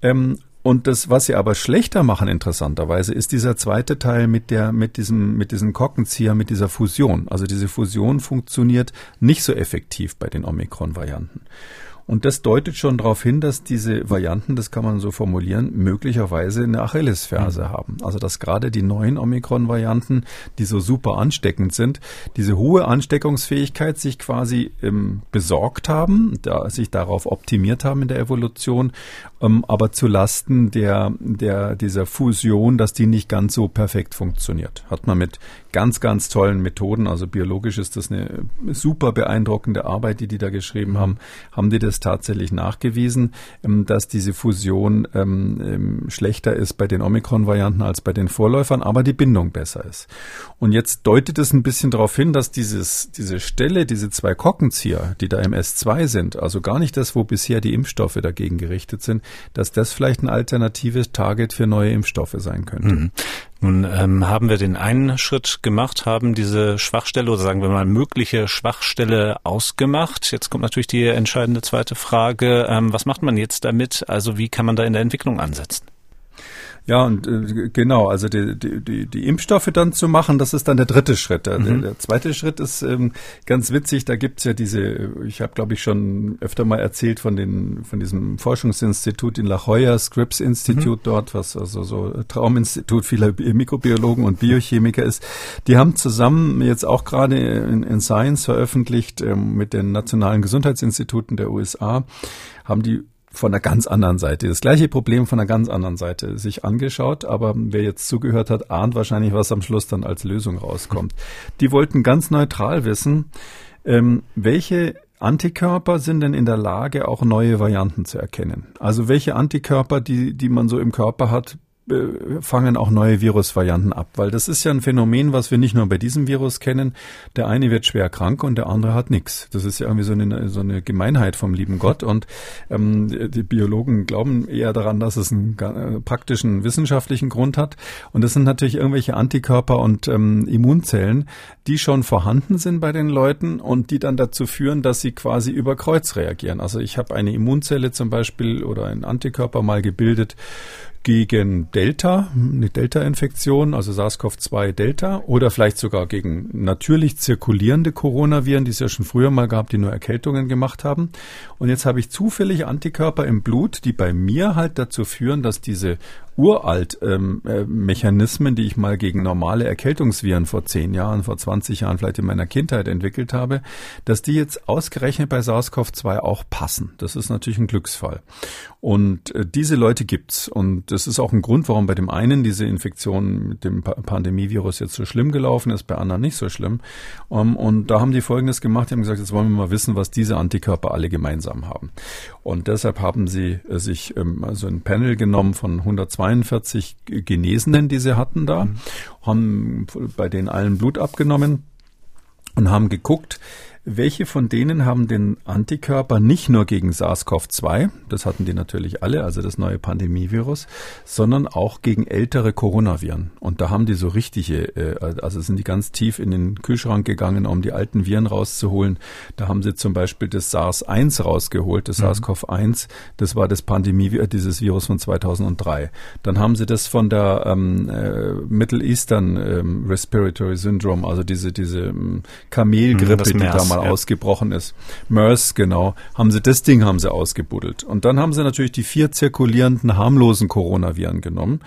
Ähm, und das, was sie aber schlechter machen, interessanterweise, ist dieser zweite Teil mit der, mit diesem, mit diesem Korkenzieher, mit dieser Fusion. Also diese Fusion funktioniert nicht so effektiv bei den Omikron-Varianten. Und das deutet schon darauf hin, dass diese Varianten, das kann man so formulieren, möglicherweise eine Achillesferse mhm. haben. Also dass gerade die neuen Omikron-Varianten, die so super ansteckend sind, diese hohe Ansteckungsfähigkeit sich quasi ähm, besorgt haben, da, sich darauf optimiert haben in der Evolution, ähm, aber zu Lasten der, der, dieser Fusion, dass die nicht ganz so perfekt funktioniert. Hat man mit ganz, ganz tollen Methoden, also biologisch ist das eine super beeindruckende Arbeit, die die da geschrieben haben, haben die das tatsächlich nachgewiesen, ähm, dass diese Fusion ähm, ähm, schlechter ist bei den Omikron-Varianten als bei den Vorläufern, aber die Bindung besser ist. Und jetzt deutet es ein bisschen darauf hin, dass dieses, diese Stelle, diese zwei Korkenzieher, die da im S2 sind, also gar nicht das, wo bisher die Impfstoffe dagegen gerichtet sind, dass das vielleicht ein alternatives Target für neue Impfstoffe sein könnte. Mhm. Nun ähm, haben wir den einen Schritt gemacht, haben diese Schwachstelle oder sagen wir mal mögliche Schwachstelle ausgemacht. Jetzt kommt natürlich die entscheidende zweite Frage. Ähm, was macht man jetzt damit? Also wie kann man da in der Entwicklung ansetzen? Ja, und äh, genau, also die, die, die, die Impfstoffe dann zu machen, das ist dann der dritte Schritt. Der, mhm. der zweite Schritt ist ähm, ganz witzig, da gibt's ja diese, ich habe glaube ich schon öfter mal erzählt von den von diesem Forschungsinstitut in La Jolla, Scripps Institute mhm. dort, was also so Trauminstitut vieler Mikrobiologen und Biochemiker ist. Die haben zusammen jetzt auch gerade in, in Science veröffentlicht ähm, mit den nationalen Gesundheitsinstituten der USA, haben die von einer ganz anderen Seite. Das gleiche Problem von einer ganz anderen Seite sich angeschaut, aber wer jetzt zugehört hat, ahnt wahrscheinlich, was am Schluss dann als Lösung rauskommt. Die wollten ganz neutral wissen, ähm, welche Antikörper sind denn in der Lage, auch neue Varianten zu erkennen? Also welche Antikörper, die, die man so im Körper hat, fangen auch neue Virusvarianten ab, weil das ist ja ein Phänomen, was wir nicht nur bei diesem Virus kennen. Der eine wird schwer krank und der andere hat nichts. Das ist ja irgendwie so eine, so eine Gemeinheit vom lieben Gott und ähm, die Biologen glauben eher daran, dass es einen äh, praktischen wissenschaftlichen Grund hat. Und das sind natürlich irgendwelche Antikörper und ähm, Immunzellen, die schon vorhanden sind bei den Leuten und die dann dazu führen, dass sie quasi über Kreuz reagieren. Also ich habe eine Immunzelle zum Beispiel oder einen Antikörper mal gebildet gegen Delta, eine Delta-Infektion, also SARS-CoV-2 Delta, oder vielleicht sogar gegen natürlich zirkulierende Coronaviren, die es ja schon früher mal gab, die nur Erkältungen gemacht haben. Und jetzt habe ich zufällig Antikörper im Blut, die bei mir halt dazu führen, dass diese uralt ähm, äh, Mechanismen, die ich mal gegen normale Erkältungsviren vor zehn Jahren, vor 20 Jahren vielleicht in meiner Kindheit entwickelt habe, dass die jetzt ausgerechnet bei SARS-CoV-2 auch passen. Das ist natürlich ein Glücksfall. Und äh, diese Leute gibt's. Und das ist auch ein Grund, warum bei dem einen diese Infektion mit dem pa Pandemievirus jetzt so schlimm gelaufen ist, bei anderen nicht so schlimm. Um, und da haben die Folgendes gemacht, die haben gesagt, jetzt wollen wir mal wissen, was diese Antikörper alle gemeinsam haben. Und deshalb haben sie äh, sich ähm, also ein Panel genommen von 120 42 Genesenen, die sie hatten da, mhm. haben bei denen allen Blut abgenommen und haben geguckt, welche von denen haben den Antikörper nicht nur gegen SARS-CoV-2, das hatten die natürlich alle, also das neue Pandemievirus, sondern auch gegen ältere Coronaviren. Und da haben die so richtige, äh, also sind die ganz tief in den Kühlschrank gegangen, um die alten Viren rauszuholen. Da haben sie zum Beispiel das SARS-1 rausgeholt, das mhm. SARS-CoV-1, das war das Pandemie, dieses Virus von 2003. Dann haben sie das von der ähm, äh, Middle Eastern ähm, Respiratory Syndrome, also diese, diese ähm, Kamelgrippe, mhm, die da mal ja. ausgebrochen ist. MERS, genau. Haben sie, das Ding haben sie ausgebuddelt. Und dann haben sie natürlich die vier zirkulierenden harmlosen Coronaviren genommen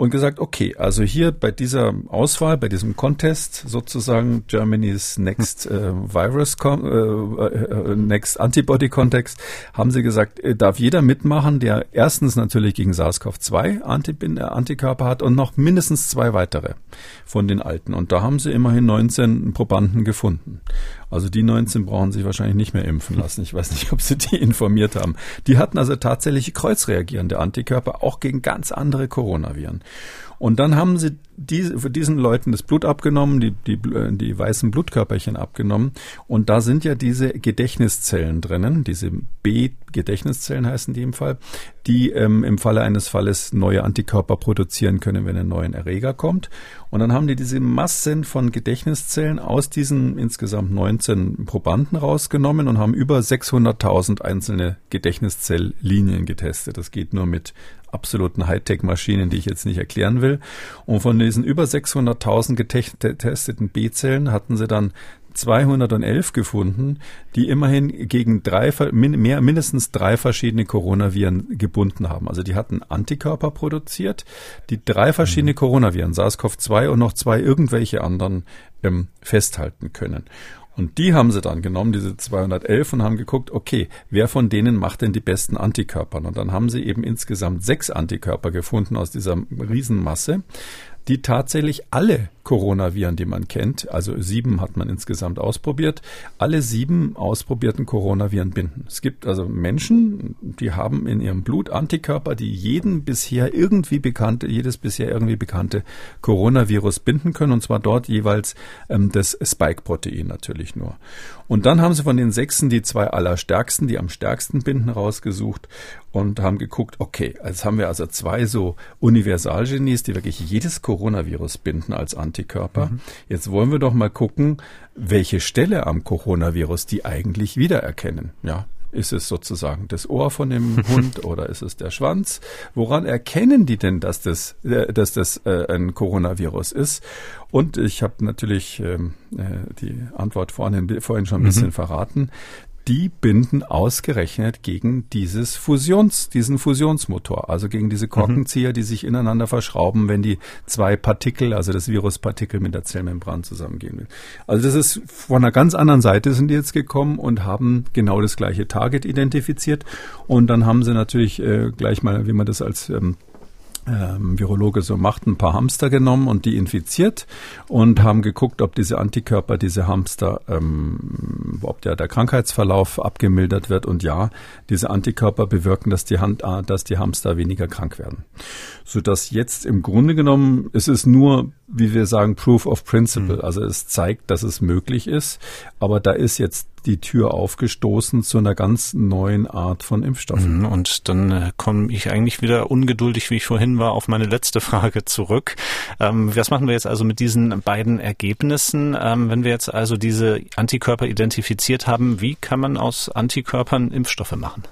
und gesagt, okay, also hier bei dieser Auswahl, bei diesem Contest sozusagen Germany's Next äh, Virus, äh, äh, Next Antibody Context, haben sie gesagt, äh, darf jeder mitmachen, der erstens natürlich gegen SARS-CoV-2 äh, Antikörper hat und noch mindestens zwei weitere von den alten. Und da haben sie immerhin 19 Probanden gefunden. Also die 19 brauchen sich wahrscheinlich nicht mehr impfen lassen. Ich weiß nicht, ob sie die informiert haben. Die hatten also tatsächlich kreuzreagierende Antikörper, auch gegen ganz andere Coronaviren. Und dann haben sie für diesen Leuten das Blut abgenommen, die, die, die weißen Blutkörperchen abgenommen. Und da sind ja diese Gedächtniszellen drinnen, diese B-Gedächtniszellen heißen die im Fall, die ähm, im Falle eines Falles neue Antikörper produzieren können, wenn ein neuer Erreger kommt. Und dann haben die diese Massen von Gedächtniszellen aus diesen insgesamt 19 Probanden rausgenommen und haben über 600.000 einzelne Gedächtniszelllinien getestet. Das geht nur mit absoluten Hightech-Maschinen, die ich jetzt nicht erklären will. Und von diesen über 600.000 getesteten B-Zellen hatten sie dann 211 gefunden, die immerhin gegen drei, mehr, mindestens drei verschiedene Coronaviren gebunden haben. Also die hatten Antikörper produziert, die drei verschiedene mhm. Coronaviren, SARS-CoV-2 und noch zwei irgendwelche anderen ähm, festhalten können. Und die haben sie dann genommen, diese 211, und haben geguckt, okay, wer von denen macht denn die besten Antikörper? Und dann haben sie eben insgesamt sechs Antikörper gefunden aus dieser Riesenmasse die tatsächlich alle Coronaviren, die man kennt, also sieben hat man insgesamt ausprobiert, alle sieben ausprobierten Coronaviren binden. Es gibt also Menschen, die haben in ihrem Blut Antikörper, die jeden bisher irgendwie bekannte, jedes bisher irgendwie bekannte Coronavirus binden können, und zwar dort jeweils ähm, das Spike-Protein natürlich nur. Und dann haben sie von den sechsen die zwei allerstärksten, die am stärksten binden, rausgesucht und haben geguckt, okay, jetzt haben wir also zwei so Universalgenies, die wirklich jedes Coronavirus binden als Antikörper. Mhm. Jetzt wollen wir doch mal gucken, welche Stelle am Coronavirus die eigentlich wiedererkennen. Ja, ist es sozusagen das Ohr von dem Hund oder ist es der Schwanz? Woran erkennen die denn, dass das, äh, dass das äh, ein Coronavirus ist? Und ich habe natürlich ähm, äh, die Antwort vorhin, vorhin schon ein bisschen mhm. verraten die binden ausgerechnet gegen dieses Fusions, diesen Fusionsmotor, also gegen diese Korkenzieher, die sich ineinander verschrauben, wenn die zwei Partikel, also das Viruspartikel mit der Zellmembran zusammengehen will. Also das ist von einer ganz anderen Seite sind die jetzt gekommen und haben genau das gleiche Target identifiziert und dann haben sie natürlich äh, gleich mal, wie man das als ähm, ähm, Virologe so macht, ein paar Hamster genommen und die infiziert und haben geguckt, ob diese Antikörper, diese Hamster, ähm, ob der, der Krankheitsverlauf abgemildert wird. Und ja, diese Antikörper bewirken, dass die, Hand, äh, dass die Hamster weniger krank werden. Sodass jetzt im Grunde genommen, es ist nur, wie wir sagen, Proof of Principle. Mhm. Also es zeigt, dass es möglich ist. Aber da ist jetzt die Tür aufgestoßen zu einer ganz neuen Art von Impfstoffen. Mhm, und dann äh, komme ich eigentlich wieder ungeduldig, wie ich vorhin war, auf meine letzte Frage zurück. Ähm, was machen wir jetzt also mit diesen beiden Ergebnissen? Ähm, wenn wir jetzt also diese Antikörper identifiziert haben, wie kann man aus Antikörpern Impfstoffe machen?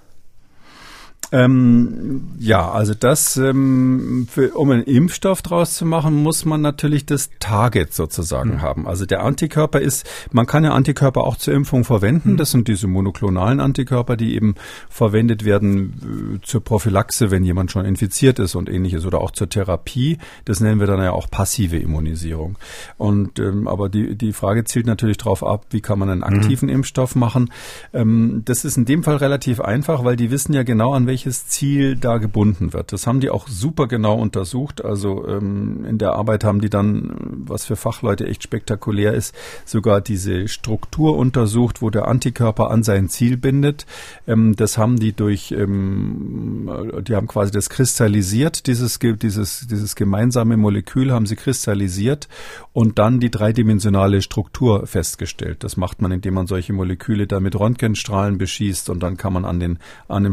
Ähm, ja, also das, ähm, für, um einen Impfstoff draus zu machen, muss man natürlich das Target sozusagen mhm. haben. Also der Antikörper ist, man kann ja Antikörper auch zur Impfung verwenden. Mhm. Das sind diese monoklonalen Antikörper, die eben verwendet werden äh, zur Prophylaxe, wenn jemand schon infiziert ist und ähnliches oder auch zur Therapie. Das nennen wir dann ja auch passive Immunisierung. Und ähm, aber die die Frage zielt natürlich darauf ab, wie kann man einen mhm. aktiven mhm. Impfstoff machen. Ähm, das ist in dem Fall relativ einfach, weil die wissen ja genau an welchem welches Ziel da gebunden wird. Das haben die auch super genau untersucht. Also ähm, in der Arbeit haben die dann, was für Fachleute echt spektakulär ist, sogar diese Struktur untersucht, wo der Antikörper an sein Ziel bindet. Ähm, das haben die durch, ähm, die haben quasi das kristallisiert, dieses, dieses, dieses gemeinsame Molekül haben sie kristallisiert und dann die dreidimensionale Struktur festgestellt. Das macht man, indem man solche Moleküle da mit Röntgenstrahlen beschießt und dann kann man an den, an dem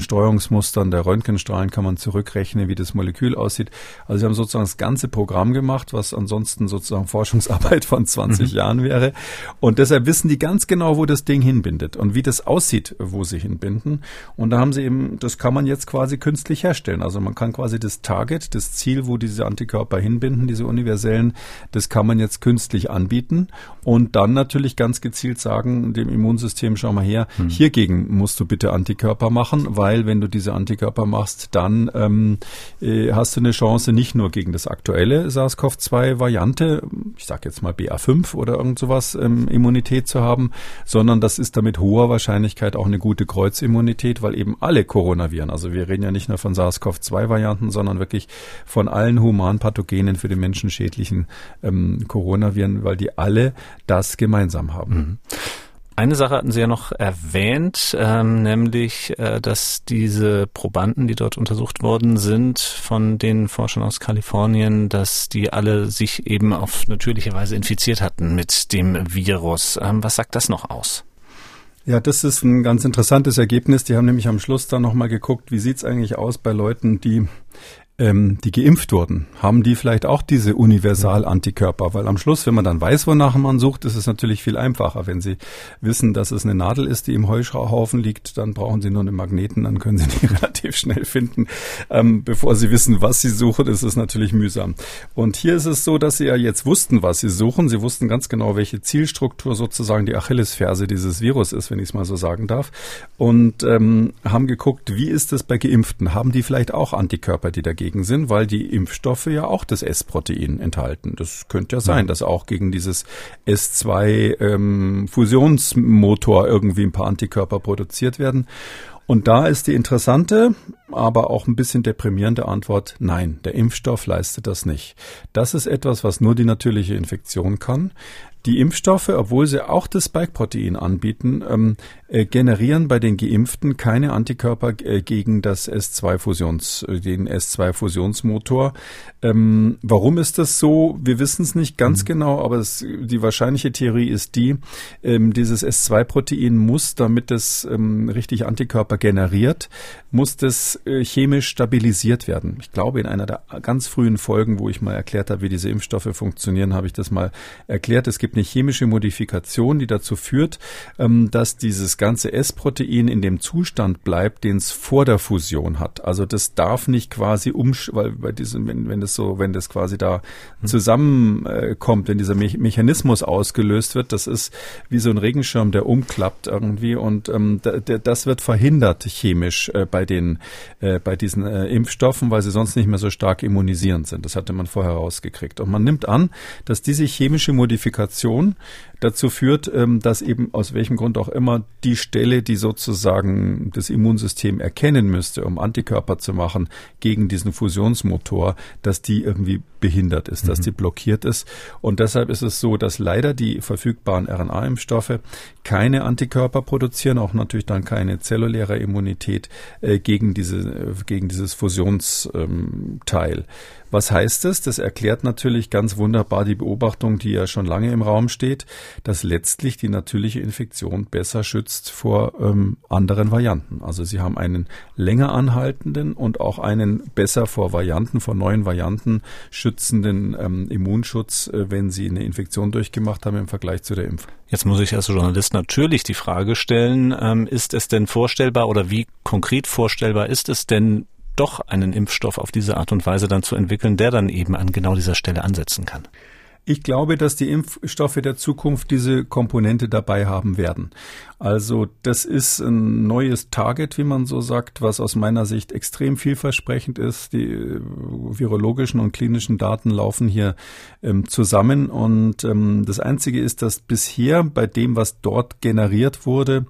Steuerungsmustern der Röntgenstrahlen kann man zurückrechnen, wie das Molekül aussieht. Also sie haben sozusagen das ganze Programm gemacht, was ansonsten sozusagen Forschungsarbeit von 20 mhm. Jahren wäre. Und deshalb wissen die ganz genau, wo das Ding hinbindet und wie das aussieht, wo sie hinbinden. Und da haben sie eben, das kann man jetzt quasi künstlich herstellen. Also man kann quasi das Target, das Ziel, wo diese Antikörper hinbinden, diese universellen, das kann man jetzt künstlich anbieten und dann natürlich ganz gezielt sagen, dem Immunsystem, schau mal her, hm. hiergegen musst du bitte Antikörper machen, weil wenn du diese Antikörper machst, dann ähm, äh, hast du eine Chance nicht nur gegen das aktuelle SARS-CoV-2-Variante, ich sage jetzt mal BA5 oder irgend sowas, ähm, Immunität zu haben, sondern das ist damit hoher Wahrscheinlichkeit auch eine gute Kreuzimmunität, weil eben alle Coronaviren, also wir reden ja nicht nur von SARS-CoV-2-Varianten, sondern wirklich von allen Humanpathogenen für den Menschen schädlichen ähm, Coronaviren, weil die alle das gemeinsam haben. Mhm. Eine Sache hatten Sie ja noch erwähnt, ähm, nämlich, äh, dass diese Probanden, die dort untersucht worden sind, von den Forschern aus Kalifornien, dass die alle sich eben auf natürliche Weise infiziert hatten mit dem Virus. Ähm, was sagt das noch aus? Ja, das ist ein ganz interessantes Ergebnis. Die haben nämlich am Schluss dann nochmal geguckt, wie sieht's eigentlich aus bei Leuten, die ähm, die geimpft wurden, haben die vielleicht auch diese Universal-Antikörper? Weil am Schluss, wenn man dann weiß, wonach man sucht, ist es natürlich viel einfacher. Wenn Sie wissen, dass es eine Nadel ist, die im Heuschrauhaufen liegt, dann brauchen Sie nur einen Magneten, dann können Sie die relativ schnell finden. Ähm, bevor Sie wissen, was Sie suchen, ist es natürlich mühsam. Und hier ist es so, dass Sie ja jetzt wussten, was Sie suchen. Sie wussten ganz genau, welche Zielstruktur sozusagen die Achillesferse dieses Virus ist, wenn ich es mal so sagen darf. Und ähm, haben geguckt, wie ist es bei Geimpften? Haben die vielleicht auch Antikörper, die dagegen dagegen sind, weil die Impfstoffe ja auch das S-Protein enthalten. Das könnte ja sein, dass auch gegen dieses S2-Fusionsmotor ähm, irgendwie ein paar Antikörper produziert werden. Und da ist die interessante, aber auch ein bisschen deprimierende Antwort, nein, der Impfstoff leistet das nicht. Das ist etwas, was nur die natürliche Infektion kann. Die Impfstoffe, obwohl sie auch das Spike-Protein anbieten, ähm, äh, generieren bei den Geimpften keine Antikörper äh, gegen das S2-Fusions, äh, den S2-Fusionsmotor. Ähm, warum ist das so? Wir wissen es nicht ganz mhm. genau, aber es, die wahrscheinliche Theorie ist die, ähm, dieses S2-Protein muss, damit es ähm, richtig Antikörper generiert, muss das äh, chemisch stabilisiert werden. Ich glaube, in einer der ganz frühen Folgen, wo ich mal erklärt habe, wie diese Impfstoffe funktionieren, habe ich das mal erklärt. Es gibt eine chemische Modifikation, die dazu führt, ähm, dass dieses ganze S-Protein in dem Zustand bleibt, den es vor der Fusion hat. Also das darf nicht quasi umsch, weil bei diesem, wenn, wenn das so, wenn das quasi da zusammenkommt, wenn dieser Me Mechanismus ausgelöst wird, das ist wie so ein Regenschirm, der umklappt irgendwie und ähm, das wird verhindert chemisch äh, bei den äh, bei diesen äh, Impfstoffen, weil sie sonst nicht mehr so stark immunisierend sind. Das hatte man vorher rausgekriegt. Und man nimmt an, dass diese chemische Modifikation dazu führt, ähm, dass eben aus welchem Grund auch immer die Stelle, die sozusagen das Immunsystem erkennen müsste, um Antikörper zu machen gegen diesen Fusionsmotor, dass die irgendwie behindert ist, mhm. dass die blockiert ist. Und deshalb ist es so, dass leider die verfügbaren RNA-Impfstoffe keine Antikörper produzieren, auch natürlich dann keine zelluläre Immunität äh, gegen diese, gegen dieses Fusionsteil. Was heißt das? Das erklärt natürlich ganz wunderbar die Beobachtung, die ja schon lange im Raum steht, dass letztlich die natürliche Infektion besser schützt vor ähm, anderen Varianten. Also sie haben einen länger anhaltenden und auch einen besser vor Varianten, vor neuen Varianten schützenden ähm, Immunschutz, äh, wenn sie eine Infektion durchgemacht haben im Vergleich zu der Impfung. Jetzt muss ich als Journalist natürlich die Frage stellen, ähm, ist es denn vorstellbar oder wie konkret vorstellbar ist es denn, doch einen Impfstoff auf diese Art und Weise dann zu entwickeln, der dann eben an genau dieser Stelle ansetzen kann? Ich glaube, dass die Impfstoffe der Zukunft diese Komponente dabei haben werden. Also das ist ein neues Target, wie man so sagt, was aus meiner Sicht extrem vielversprechend ist. Die äh, virologischen und klinischen Daten laufen hier ähm, zusammen und ähm, das Einzige ist, dass bisher bei dem, was dort generiert wurde,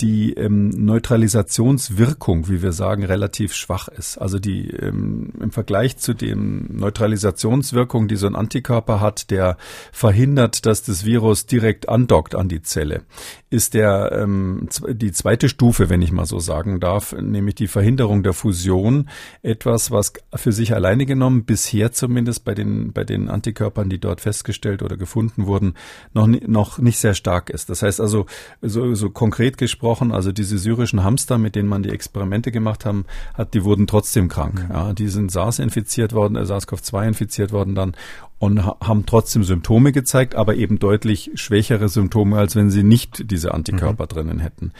die ähm, Neutralisationswirkung, wie wir sagen, relativ schwach ist. Also die ähm, im Vergleich zu dem Neutralisationswirkung, die so ein Antikörper hat, der verhindert, dass das Virus direkt andockt an die Zelle, ist der ähm, die zweite Stufe, wenn ich mal so sagen darf, nämlich die Verhinderung der Fusion, etwas, was für sich alleine genommen bisher zumindest bei den bei den Antikörpern, die dort festgestellt oder gefunden wurden, noch noch nicht sehr stark ist. Das heißt also so, so konkret gesprochen, also diese syrischen Hamster, mit denen man die Experimente gemacht haben, hat, die wurden trotzdem krank. Mhm. Ja, die sind SARS infiziert worden, äh, SARS-CoV-2 infiziert worden dann und haben trotzdem Symptome gezeigt, aber eben deutlich schwächere Symptome, als wenn sie nicht diese Antikörper mhm. drinnen hätten.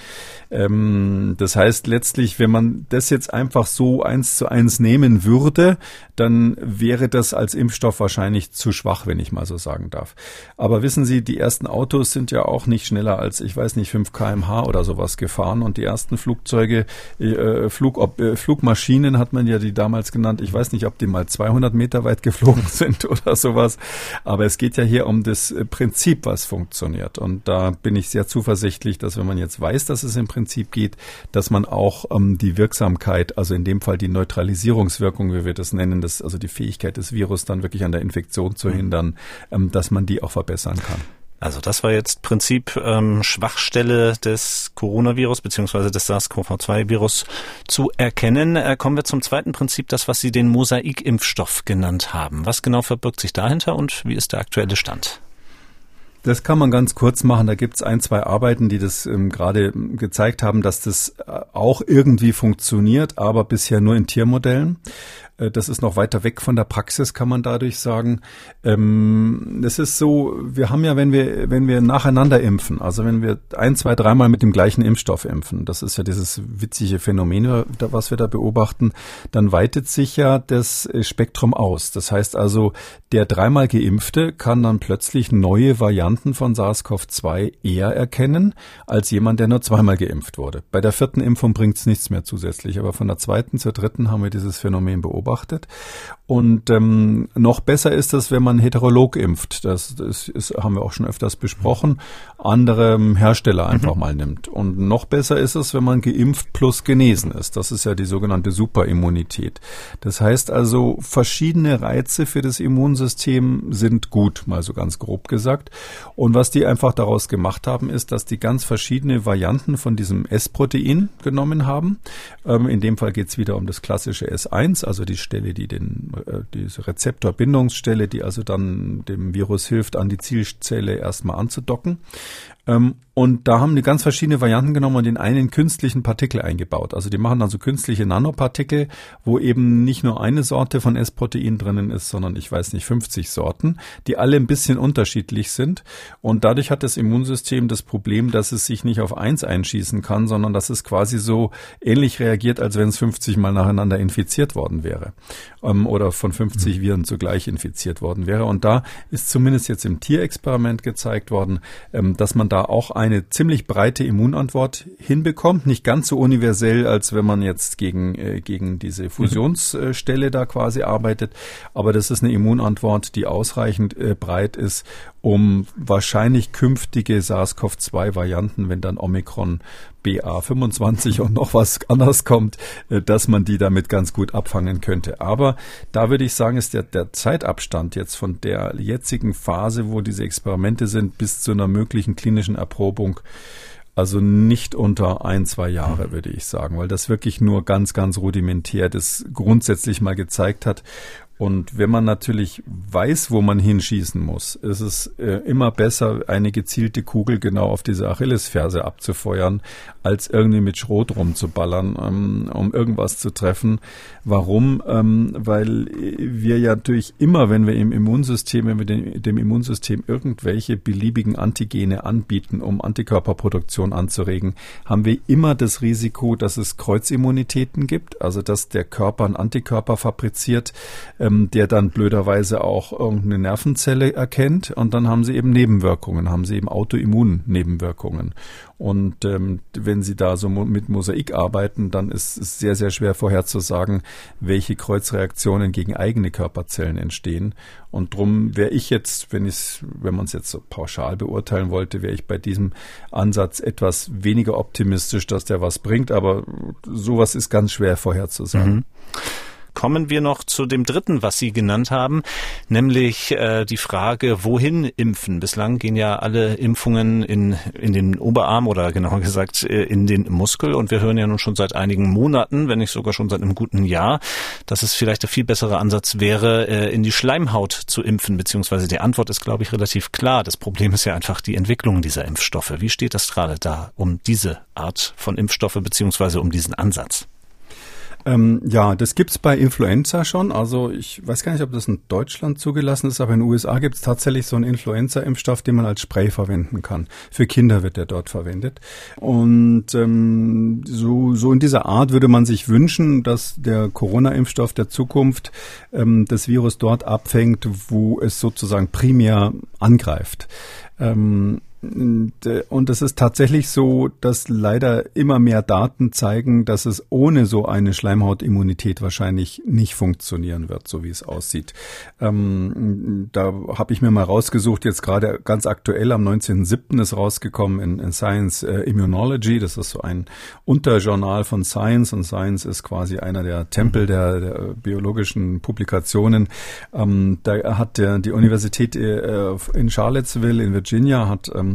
Ähm, das heißt letztlich, wenn man das jetzt einfach so eins zu eins nehmen würde, dann wäre das als Impfstoff wahrscheinlich zu schwach, wenn ich mal so sagen darf. Aber wissen Sie, die ersten Autos sind ja auch nicht schneller als, ich weiß nicht, 5 kmh oder sowas gefahren und die ersten Flugzeuge, äh, Flug, ob, äh, Flugmaschinen hat man ja die damals genannt. Ich weiß nicht, ob die mal 200 Meter weit geflogen sind oder so sowas. Aber es geht ja hier um das äh, Prinzip, was funktioniert. Und da bin ich sehr zuversichtlich, dass wenn man jetzt weiß, dass es im Prinzip geht, dass man auch ähm, die Wirksamkeit, also in dem Fall die Neutralisierungswirkung, wie wir das nennen, das, also die Fähigkeit des Virus dann wirklich an der Infektion zu mhm. hindern, ähm, dass man die auch verbessern kann. Also das war jetzt Prinzip ähm, Schwachstelle des Coronavirus beziehungsweise des SARS-CoV-2-Virus zu erkennen. Äh, kommen wir zum zweiten Prinzip, das was Sie den Mosaikimpfstoff genannt haben. Was genau verbirgt sich dahinter und wie ist der aktuelle Stand? Das kann man ganz kurz machen. Da gibt es ein, zwei Arbeiten, die das ähm, gerade gezeigt haben, dass das äh, auch irgendwie funktioniert, aber bisher nur in Tiermodellen. Äh, das ist noch weiter weg von der Praxis, kann man dadurch sagen. Ähm, es ist so, wir haben ja, wenn wir, wenn wir nacheinander impfen, also wenn wir ein, zwei, dreimal mit dem gleichen Impfstoff impfen, das ist ja dieses witzige Phänomen, was wir da beobachten, dann weitet sich ja das äh, Spektrum aus. Das heißt also, der dreimal Geimpfte kann dann plötzlich neue Varianten von SARS-CoV-2 eher erkennen als jemand, der nur zweimal geimpft wurde. Bei der vierten Impfung bringt es nichts mehr zusätzlich, aber von der zweiten zur dritten haben wir dieses Phänomen beobachtet beobachtet. Und ähm, noch besser ist es, wenn man heterolog impft. Das, das ist, haben wir auch schon öfters besprochen. Andere Hersteller einfach mhm. mal nimmt. Und noch besser ist es, wenn man geimpft plus genesen ist. Das ist ja die sogenannte Superimmunität. Das heißt also, verschiedene Reize für das Immunsystem sind gut, mal so ganz grob gesagt. Und was die einfach daraus gemacht haben, ist, dass die ganz verschiedene Varianten von diesem S-Protein genommen haben. Ähm, in dem Fall geht es wieder um das klassische S1, also die Stelle, die den, äh, diese Rezeptorbindungsstelle, die also dann dem Virus hilft, an die Zielzelle erstmal anzudocken. Ähm, und da haben die ganz verschiedene Varianten genommen und in einen künstlichen Partikel eingebaut. Also die machen dann so künstliche Nanopartikel, wo eben nicht nur eine Sorte von S-Protein drinnen ist, sondern ich weiß nicht, 50 Sorten, die alle ein bisschen unterschiedlich sind. Und dadurch hat das Immunsystem das Problem, dass es sich nicht auf eins einschießen kann, sondern dass es quasi so ähnlich reagiert, als wenn es 50 mal nacheinander infiziert worden wäre. Ähm, oder von 50 mhm. Viren zugleich infiziert worden wäre. Und da ist zumindest jetzt im Tierexperiment gezeigt worden, ähm, dass man da auch eine ziemlich breite Immunantwort hinbekommt. Nicht ganz so universell, als wenn man jetzt gegen, äh, gegen diese mhm. Fusionsstelle da quasi arbeitet. Aber das ist eine Immunantwort, die ausreichend äh, breit ist, um wahrscheinlich künftige SARS-CoV-2-Varianten, wenn dann Omikron BA25 und noch was anderes kommt, äh, dass man die damit ganz gut abfangen könnte. Aber da würde ich sagen, ist der, der Zeitabstand jetzt von der jetzigen Phase, wo diese Experimente sind, bis zu einer möglichen klinischen Erprobung also nicht unter ein, zwei Jahre, würde ich sagen, weil das wirklich nur ganz, ganz rudimentär das grundsätzlich mal gezeigt hat. Und wenn man natürlich weiß, wo man hinschießen muss, ist es äh, immer besser, eine gezielte Kugel genau auf diese Achillesferse abzufeuern, als irgendwie mit Schrot rumzuballern, ähm, um irgendwas zu treffen. Warum? Ähm, weil wir ja natürlich immer, wenn wir im Immunsystem, wenn wir dem, dem Immunsystem irgendwelche beliebigen Antigene anbieten, um Antikörperproduktion anzuregen, haben wir immer das Risiko, dass es Kreuzimmunitäten gibt, also dass der Körper einen Antikörper fabriziert, äh, ähm, der dann blöderweise auch irgendeine Nervenzelle erkennt und dann haben sie eben Nebenwirkungen, haben sie eben Autoimmunnebenwirkungen. Und ähm, wenn Sie da so mit Mosaik arbeiten, dann ist es sehr, sehr schwer vorherzusagen, welche Kreuzreaktionen gegen eigene Körperzellen entstehen. Und drum wäre ich jetzt, wenn ich, wenn man es jetzt so pauschal beurteilen wollte, wäre ich bei diesem Ansatz etwas weniger optimistisch, dass der was bringt. Aber sowas ist ganz schwer vorherzusagen. Mhm. Kommen wir noch zu dem dritten, was Sie genannt haben, nämlich äh, die Frage, wohin impfen? Bislang gehen ja alle Impfungen in, in den Oberarm oder genauer gesagt äh, in den Muskel und wir hören ja nun schon seit einigen Monaten, wenn nicht sogar schon seit einem guten Jahr, dass es vielleicht der viel bessere Ansatz wäre, äh, in die Schleimhaut zu impfen, beziehungsweise die Antwort ist, glaube ich, relativ klar. Das Problem ist ja einfach die Entwicklung dieser Impfstoffe. Wie steht das gerade da um diese Art von Impfstoffe beziehungsweise um diesen Ansatz? Ähm, ja, das gibt's bei Influenza schon. Also ich weiß gar nicht, ob das in Deutschland zugelassen ist, aber in den USA gibt's tatsächlich so einen Influenza-Impfstoff, den man als Spray verwenden kann. Für Kinder wird der dort verwendet. Und ähm, so, so in dieser Art würde man sich wünschen, dass der Corona-Impfstoff der Zukunft ähm, das Virus dort abfängt, wo es sozusagen primär angreift. Ähm, und es ist tatsächlich so, dass leider immer mehr Daten zeigen, dass es ohne so eine Schleimhautimmunität wahrscheinlich nicht funktionieren wird, so wie es aussieht. Ähm, da habe ich mir mal rausgesucht, jetzt gerade ganz aktuell am 19.07. ist rausgekommen in, in Science äh, Immunology. Das ist so ein Unterjournal von Science und Science ist quasi einer der Tempel der, der biologischen Publikationen. Ähm, da hat der, die Universität äh, in Charlottesville in Virginia hat ähm,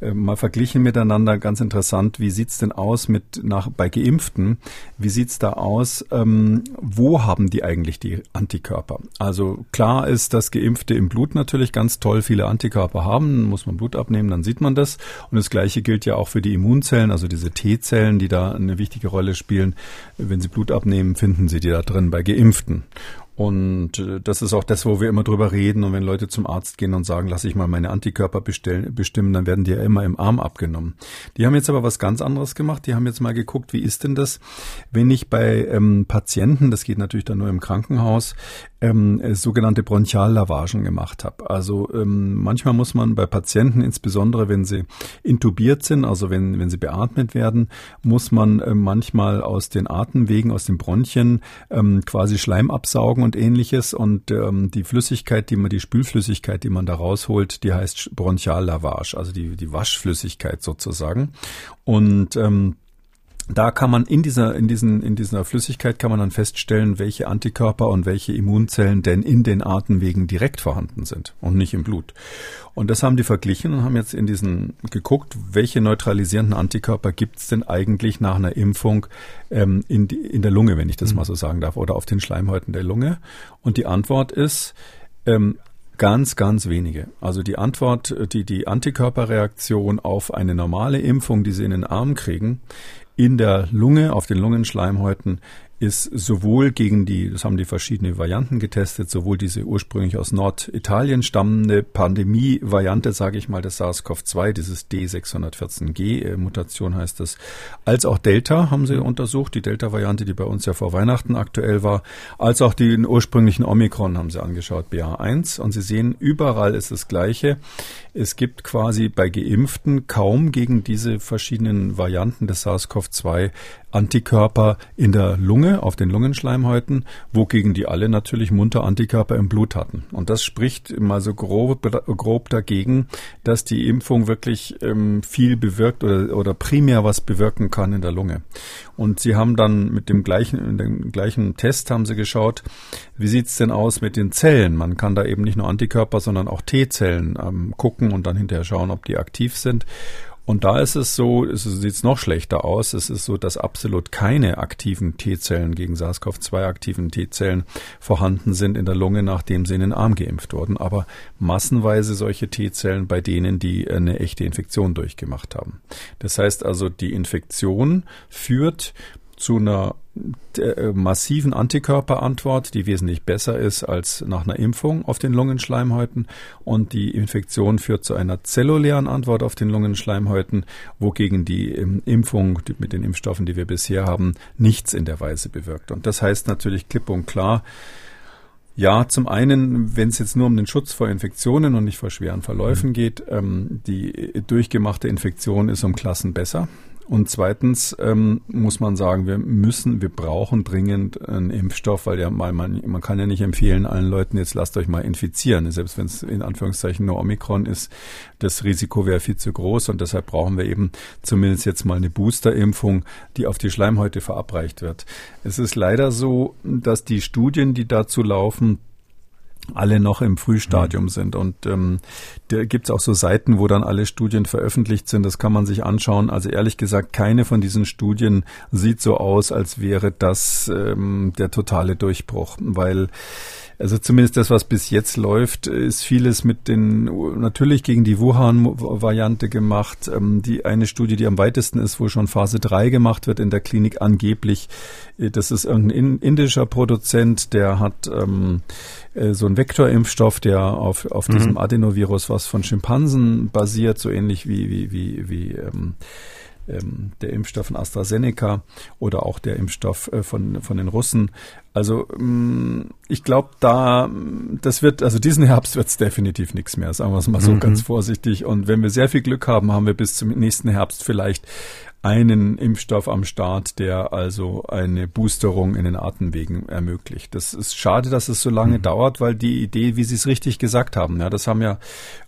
äh, mal verglichen miteinander. Ganz interessant, wie sieht's denn aus mit nach bei Geimpften? Wie sieht's da aus? Ähm, wo haben die eigentlich die Antikörper? Also klar ist, dass Geimpfte im Blut natürlich ganz toll viele Antikörper haben. Muss man Blut abnehmen, dann sieht man das. Und das Gleiche gilt ja auch für die Immunzellen, also diese T-Zellen, die da eine wichtige Rolle spielen. Wenn Sie Blut abnehmen, finden Sie die da drin bei Geimpften. Und äh, das ist auch das, wo wir immer drüber reden. Und wenn Leute zum Arzt gehen und sagen, lass ich mal meine Antikörper bestellen, bestimmen, dann werden die ja immer im Arm abgenommen. Die haben jetzt aber was ganz anderes gemacht. Die haben jetzt mal geguckt, wie ist denn das, wenn ich bei ähm, Patienten, das geht natürlich dann nur im Krankenhaus, ähm, äh, sogenannte Bronchiallavagen gemacht habe. Also ähm, manchmal muss man bei Patienten, insbesondere wenn sie intubiert sind, also wenn, wenn sie beatmet werden, muss man äh, manchmal aus den Atemwegen, aus den Bronchien ähm, quasi Schleim absaugen und ähnliches. Und ähm, die Flüssigkeit, die man, die Spülflüssigkeit, die man da rausholt, die heißt Bronchiallavage, also die, die Waschflüssigkeit sozusagen. Und ähm, da kann man in dieser, in diesen, in dieser Flüssigkeit kann man dann feststellen, welche Antikörper und welche Immunzellen denn in den Atemwegen direkt vorhanden sind und nicht im Blut. Und das haben die verglichen und haben jetzt in diesen geguckt, welche neutralisierenden Antikörper gibt es denn eigentlich nach einer Impfung ähm, in, die, in der Lunge, wenn ich das mhm. mal so sagen darf, oder auf den Schleimhäuten der Lunge. Und die Antwort ist, ähm, Ganz, ganz wenige. Also die Antwort, die, die Antikörperreaktion auf eine normale Impfung, die Sie in den Arm kriegen, in der Lunge, auf den Lungenschleimhäuten ist sowohl gegen die, das haben die verschiedene Varianten getestet, sowohl diese ursprünglich aus Norditalien stammende Pandemie-Variante, sage ich mal, des SARS-CoV-2, dieses D614G-Mutation heißt das, als auch Delta haben sie untersucht, die Delta-Variante, die bei uns ja vor Weihnachten aktuell war, als auch den ursprünglichen Omikron haben sie angeschaut, BA1. Und sie sehen, überall ist das Gleiche. Es gibt quasi bei Geimpften kaum gegen diese verschiedenen Varianten des SARS-CoV-2 Antikörper in der Lunge, auf den Lungenschleimhäuten, wogegen die alle natürlich munter Antikörper im Blut hatten. Und das spricht mal so grob, grob dagegen, dass die Impfung wirklich ähm, viel bewirkt oder, oder primär was bewirken kann in der Lunge. Und sie haben dann mit dem gleichen, dem gleichen Test haben sie geschaut, wie sieht's denn aus mit den Zellen? Man kann da eben nicht nur Antikörper, sondern auch T-Zellen ähm, gucken und dann hinterher schauen, ob die aktiv sind. Und da ist es so, es sieht noch schlechter aus. Es ist so, dass absolut keine aktiven T-Zellen gegen SARS-CoV-2 aktiven T-Zellen vorhanden sind in der Lunge, nachdem sie in den Arm geimpft wurden. Aber massenweise solche T-Zellen bei denen, die eine echte Infektion durchgemacht haben. Das heißt also, die Infektion führt zu einer äh, massiven Antikörperantwort, die wesentlich besser ist als nach einer Impfung auf den Lungenschleimhäuten. Und die Infektion führt zu einer zellulären Antwort auf den Lungenschleimhäuten, wogegen die ähm, Impfung mit den Impfstoffen, die wir bisher haben, nichts in der Weise bewirkt. Und das heißt natürlich klipp und klar, Ja, zum einen, wenn es jetzt nur um den Schutz vor Infektionen und nicht vor schweren Verläufen mhm. geht, ähm, die durchgemachte Infektion ist um Klassen besser. Und zweitens ähm, muss man sagen, wir müssen, wir brauchen dringend einen Impfstoff, weil ja mal man, man kann ja nicht empfehlen allen Leuten jetzt lasst euch mal infizieren, selbst wenn es in Anführungszeichen nur Omikron ist, das Risiko wäre viel zu groß und deshalb brauchen wir eben zumindest jetzt mal eine Boosterimpfung, die auf die Schleimhäute verabreicht wird. Es ist leider so, dass die Studien, die dazu laufen, alle noch im Frühstadium mhm. sind. Und ähm, da gibt's auch so Seiten, wo dann alle Studien veröffentlicht sind. Das kann man sich anschauen. Also ehrlich gesagt, keine von diesen Studien sieht so aus, als wäre das ähm, der totale Durchbruch, weil also zumindest das, was bis jetzt läuft, ist vieles mit den, natürlich gegen die Wuhan-Variante gemacht. Ähm, die eine Studie, die am weitesten ist, wo schon Phase 3 gemacht wird in der Klinik angeblich. Äh, das ist irgendein indischer Produzent, der hat ähm, äh, so einen Vektorimpfstoff, der auf, auf mhm. diesem Adenovirus, was von Schimpansen basiert, so ähnlich wie, wie, wie, wie ähm, ähm, der Impfstoff von AstraZeneca oder auch der Impfstoff äh, von, von den Russen. Also ähm, ich glaube, da das wird, also diesen Herbst wird es definitiv nichts mehr, sagen wir es mal so mhm. ganz vorsichtig. Und wenn wir sehr viel Glück haben, haben wir bis zum nächsten Herbst vielleicht einen Impfstoff am Start, der also eine Boosterung in den Atemwegen ermöglicht. Das ist schade, dass es so lange mhm. dauert, weil die Idee, wie Sie es richtig gesagt haben, ja, das haben ja,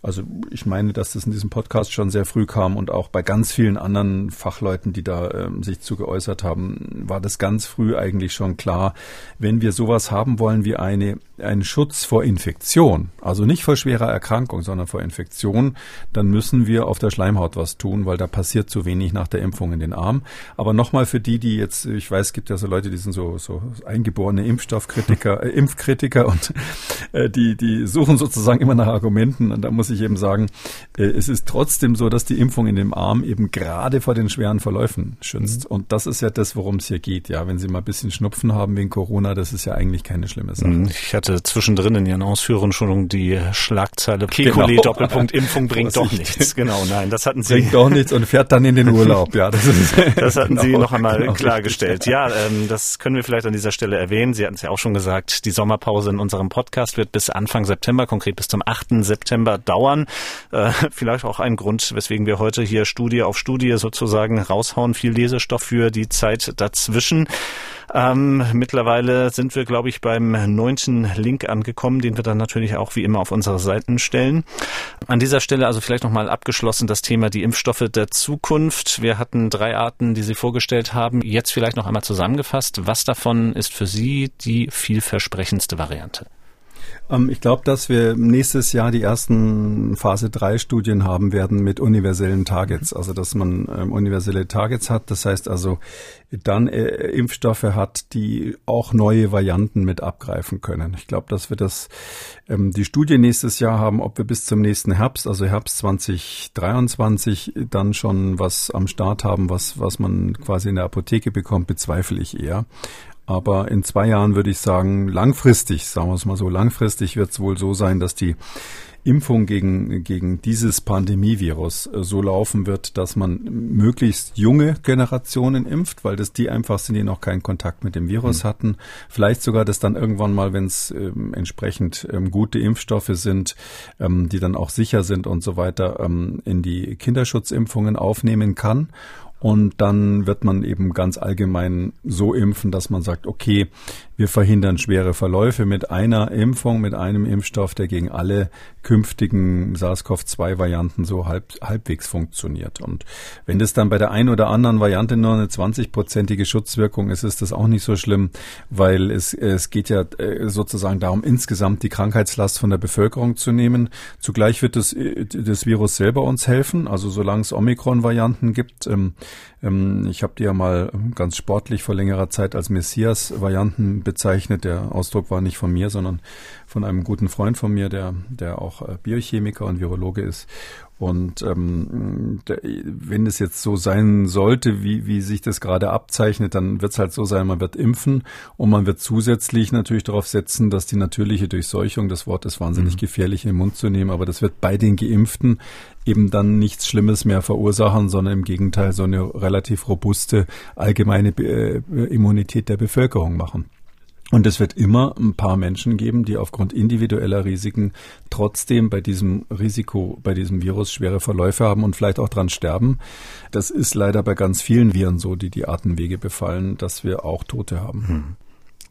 also ich meine, dass das in diesem Podcast schon sehr früh kam und auch bei ganz vielen anderen Fachleuten, die da ähm, sich zu geäußert haben, war das ganz früh eigentlich schon klar, wenn wir sowas haben wollen wie eine, einen Schutz vor Infektion, also nicht vor schwerer Erkrankung, sondern vor Infektion, dann müssen wir auf der Schleimhaut was tun, weil da passiert zu wenig nach der Impfung Impfung in den Arm. Aber nochmal für die, die jetzt, ich weiß, es gibt ja so Leute, die sind so, so eingeborene Impfstoffkritiker, äh, Impfkritiker und äh, die, die suchen sozusagen immer nach Argumenten. Und da muss ich eben sagen, äh, es ist trotzdem so, dass die Impfung in dem Arm eben gerade vor den schweren Verläufen schützt. Mhm. Und das ist ja das, worum es hier geht. Ja, wenn Sie mal ein bisschen Schnupfen haben wegen Corona, das ist ja eigentlich keine schlimme Sache. Mhm. Ich hatte zwischendrin in Ihren Ausführungen schon die Schlagzeile Kekulé genau. Doppelpunkt Impfung bringt doch nichts. Genau, nein, das hatten Sie. Bringt doch nichts und fährt dann in den Urlaub. Ja, das, ist, das hatten genau, Sie noch einmal genau klargestellt. Ja, ähm, das können wir vielleicht an dieser Stelle erwähnen. Sie hatten es ja auch schon gesagt, die Sommerpause in unserem Podcast wird bis Anfang September, konkret bis zum 8. September dauern. Äh, vielleicht auch ein Grund, weswegen wir heute hier Studie auf Studie sozusagen raushauen. Viel Lesestoff für die Zeit dazwischen. Ähm, mittlerweile sind wir, glaube ich, beim neunten Link angekommen, den wir dann natürlich auch wie immer auf unsere Seiten stellen. An dieser Stelle also vielleicht nochmal abgeschlossen das Thema die Impfstoffe der Zukunft. Wir hatten drei Arten, die Sie vorgestellt haben. Jetzt vielleicht noch einmal zusammengefasst. Was davon ist für Sie die vielversprechendste Variante? Ähm, ich glaube, dass wir nächstes Jahr die ersten Phase 3 Studien haben werden mit universellen Targets. Also, dass man ähm, universelle Targets hat. Das heißt also, dann äh, Impfstoffe hat, die auch neue Varianten mit abgreifen können. Ich glaube, dass wir das, ähm, die Studie nächstes Jahr haben, ob wir bis zum nächsten Herbst, also Herbst 2023, dann schon was am Start haben, was, was man quasi in der Apotheke bekommt, bezweifle ich eher. Aber in zwei Jahren würde ich sagen, langfristig, sagen wir es mal so, langfristig wird es wohl so sein, dass die Impfung gegen, gegen dieses Pandemievirus äh, so laufen wird, dass man möglichst junge Generationen impft, weil das die einfach sind, die noch keinen Kontakt mit dem Virus mhm. hatten. Vielleicht sogar das dann irgendwann mal, wenn es ähm, entsprechend ähm, gute Impfstoffe sind, ähm, die dann auch sicher sind und so weiter, ähm, in die Kinderschutzimpfungen aufnehmen kann. Und dann wird man eben ganz allgemein so impfen, dass man sagt, okay, wir verhindern schwere Verläufe mit einer Impfung, mit einem Impfstoff, der gegen alle künftigen SARS-CoV-2-Varianten so halb, halbwegs funktioniert. Und wenn das dann bei der einen oder anderen Variante nur eine 20-prozentige Schutzwirkung ist, ist das auch nicht so schlimm, weil es, es geht ja äh, sozusagen darum, insgesamt die Krankheitslast von der Bevölkerung zu nehmen. Zugleich wird das, äh, das Virus selber uns helfen. Also solange es Omikron-Varianten gibt, ähm, ähm, ich habe die ja mal ganz sportlich vor längerer Zeit als Messias-Varianten bezeichnet. Der Ausdruck war nicht von mir, sondern von einem guten Freund von mir, der, der auch äh, Biochemiker und Virologe ist. Und ähm, wenn es jetzt so sein sollte, wie, wie sich das gerade abzeichnet, dann wird es halt so sein, man wird impfen und man wird zusätzlich natürlich darauf setzen, dass die natürliche Durchseuchung, das Wort ist wahnsinnig mhm. gefährlich im Mund zu nehmen, aber das wird bei den Geimpften eben dann nichts Schlimmes mehr verursachen, sondern im Gegenteil so eine relativ robuste allgemeine äh, Immunität der Bevölkerung machen. Und es wird immer ein paar Menschen geben, die aufgrund individueller Risiken trotzdem bei diesem Risiko, bei diesem Virus schwere Verläufe haben und vielleicht auch dran sterben. Das ist leider bei ganz vielen Viren so, die die Atemwege befallen, dass wir auch Tote haben. Hm.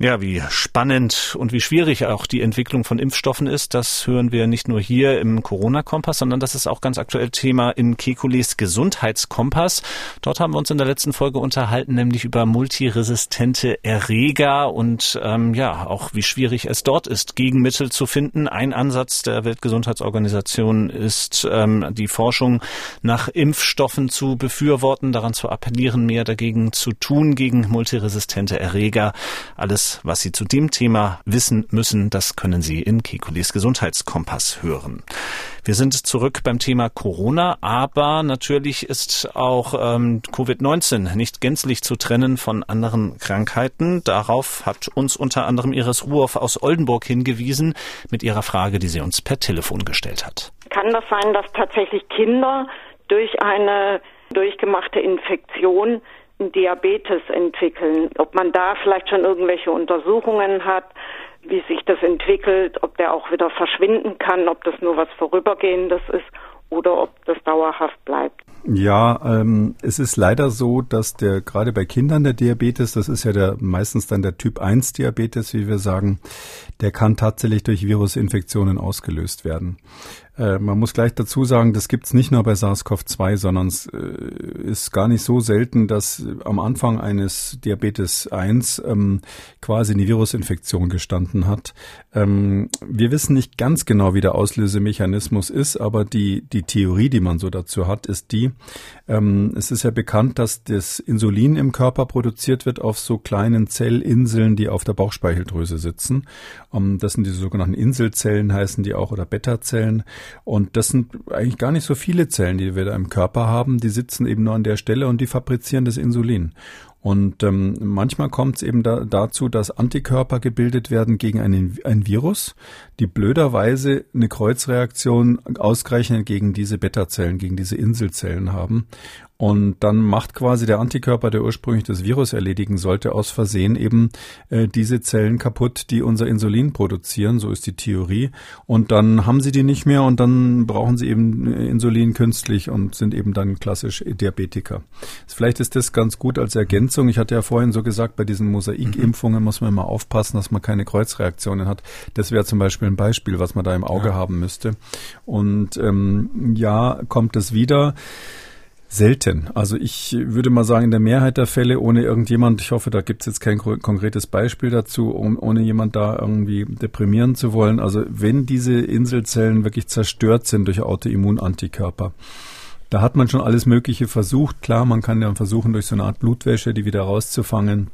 Ja, wie spannend und wie schwierig auch die Entwicklung von Impfstoffen ist, das hören wir nicht nur hier im Corona-Kompass, sondern das ist auch ganz aktuell Thema in Kekules Gesundheitskompass. Dort haben wir uns in der letzten Folge unterhalten, nämlich über multiresistente Erreger und ähm, ja, auch wie schwierig es dort ist, Gegenmittel zu finden. Ein Ansatz der Weltgesundheitsorganisation ist, ähm, die Forschung nach Impfstoffen zu befürworten, daran zu appellieren, mehr dagegen zu tun, gegen multiresistente Erreger. Alles was Sie zu dem Thema wissen müssen, das können Sie in Kekulis Gesundheitskompass hören. Wir sind zurück beim Thema Corona, aber natürlich ist auch ähm, Covid-19 nicht gänzlich zu trennen von anderen Krankheiten. Darauf hat uns unter anderem Iris Ruhoff aus Oldenburg hingewiesen mit ihrer Frage, die sie uns per Telefon gestellt hat. Kann das sein, dass tatsächlich Kinder durch eine durchgemachte Infektion Diabetes entwickeln. Ob man da vielleicht schon irgendwelche Untersuchungen hat, wie sich das entwickelt, ob der auch wieder verschwinden kann, ob das nur was Vorübergehendes ist oder ob das dauerhaft bleibt. Ja, ähm, es ist leider so, dass der gerade bei Kindern der Diabetes, das ist ja der meistens dann der Typ 1 Diabetes, wie wir sagen, der kann tatsächlich durch Virusinfektionen ausgelöst werden. Äh, man muss gleich dazu sagen, das gibt's nicht nur bei SARS-CoV-2, sondern es äh, ist gar nicht so selten, dass am Anfang eines Diabetes 1 ähm, quasi eine Virusinfektion gestanden hat. Ähm, wir wissen nicht ganz genau, wie der Auslösemechanismus ist, aber die, die Theorie, die man so dazu hat, ist die, ähm, es ist ja bekannt, dass das Insulin im Körper produziert wird auf so kleinen Zellinseln, die auf der Bauchspeicheldrüse sitzen. Ähm, das sind diese sogenannten Inselzellen, heißen die auch, oder Beta-Zellen. Und das sind eigentlich gar nicht so viele Zellen, die wir da im Körper haben. Die sitzen eben nur an der Stelle und die fabrizieren das Insulin. Und ähm, manchmal kommt es eben da, dazu, dass Antikörper gebildet werden gegen einen, ein Virus, die blöderweise eine Kreuzreaktion ausgerechnet gegen diese Beta-Zellen, gegen diese Inselzellen haben. Und dann macht quasi der Antikörper, der ursprünglich das Virus erledigen sollte, aus Versehen eben äh, diese Zellen kaputt, die unser Insulin produzieren. So ist die Theorie. Und dann haben sie die nicht mehr und dann brauchen sie eben äh, Insulin künstlich und sind eben dann klassisch Diabetiker. Vielleicht ist das ganz gut als Ergänzung. Ich hatte ja vorhin so gesagt, bei diesen Mosaikimpfungen muss man immer aufpassen, dass man keine Kreuzreaktionen hat. Das wäre zum Beispiel ein Beispiel, was man da im Auge ja. haben müsste. Und ähm, ja, kommt es wieder. Selten. Also ich würde mal sagen, in der Mehrheit der Fälle ohne irgendjemand, ich hoffe, da gibt es jetzt kein konkretes Beispiel dazu, um, ohne jemand da irgendwie deprimieren zu wollen. Also wenn diese Inselzellen wirklich zerstört sind durch Autoimmunantikörper, da hat man schon alles Mögliche versucht. Klar, man kann ja versuchen, durch so eine Art Blutwäsche die wieder rauszufangen.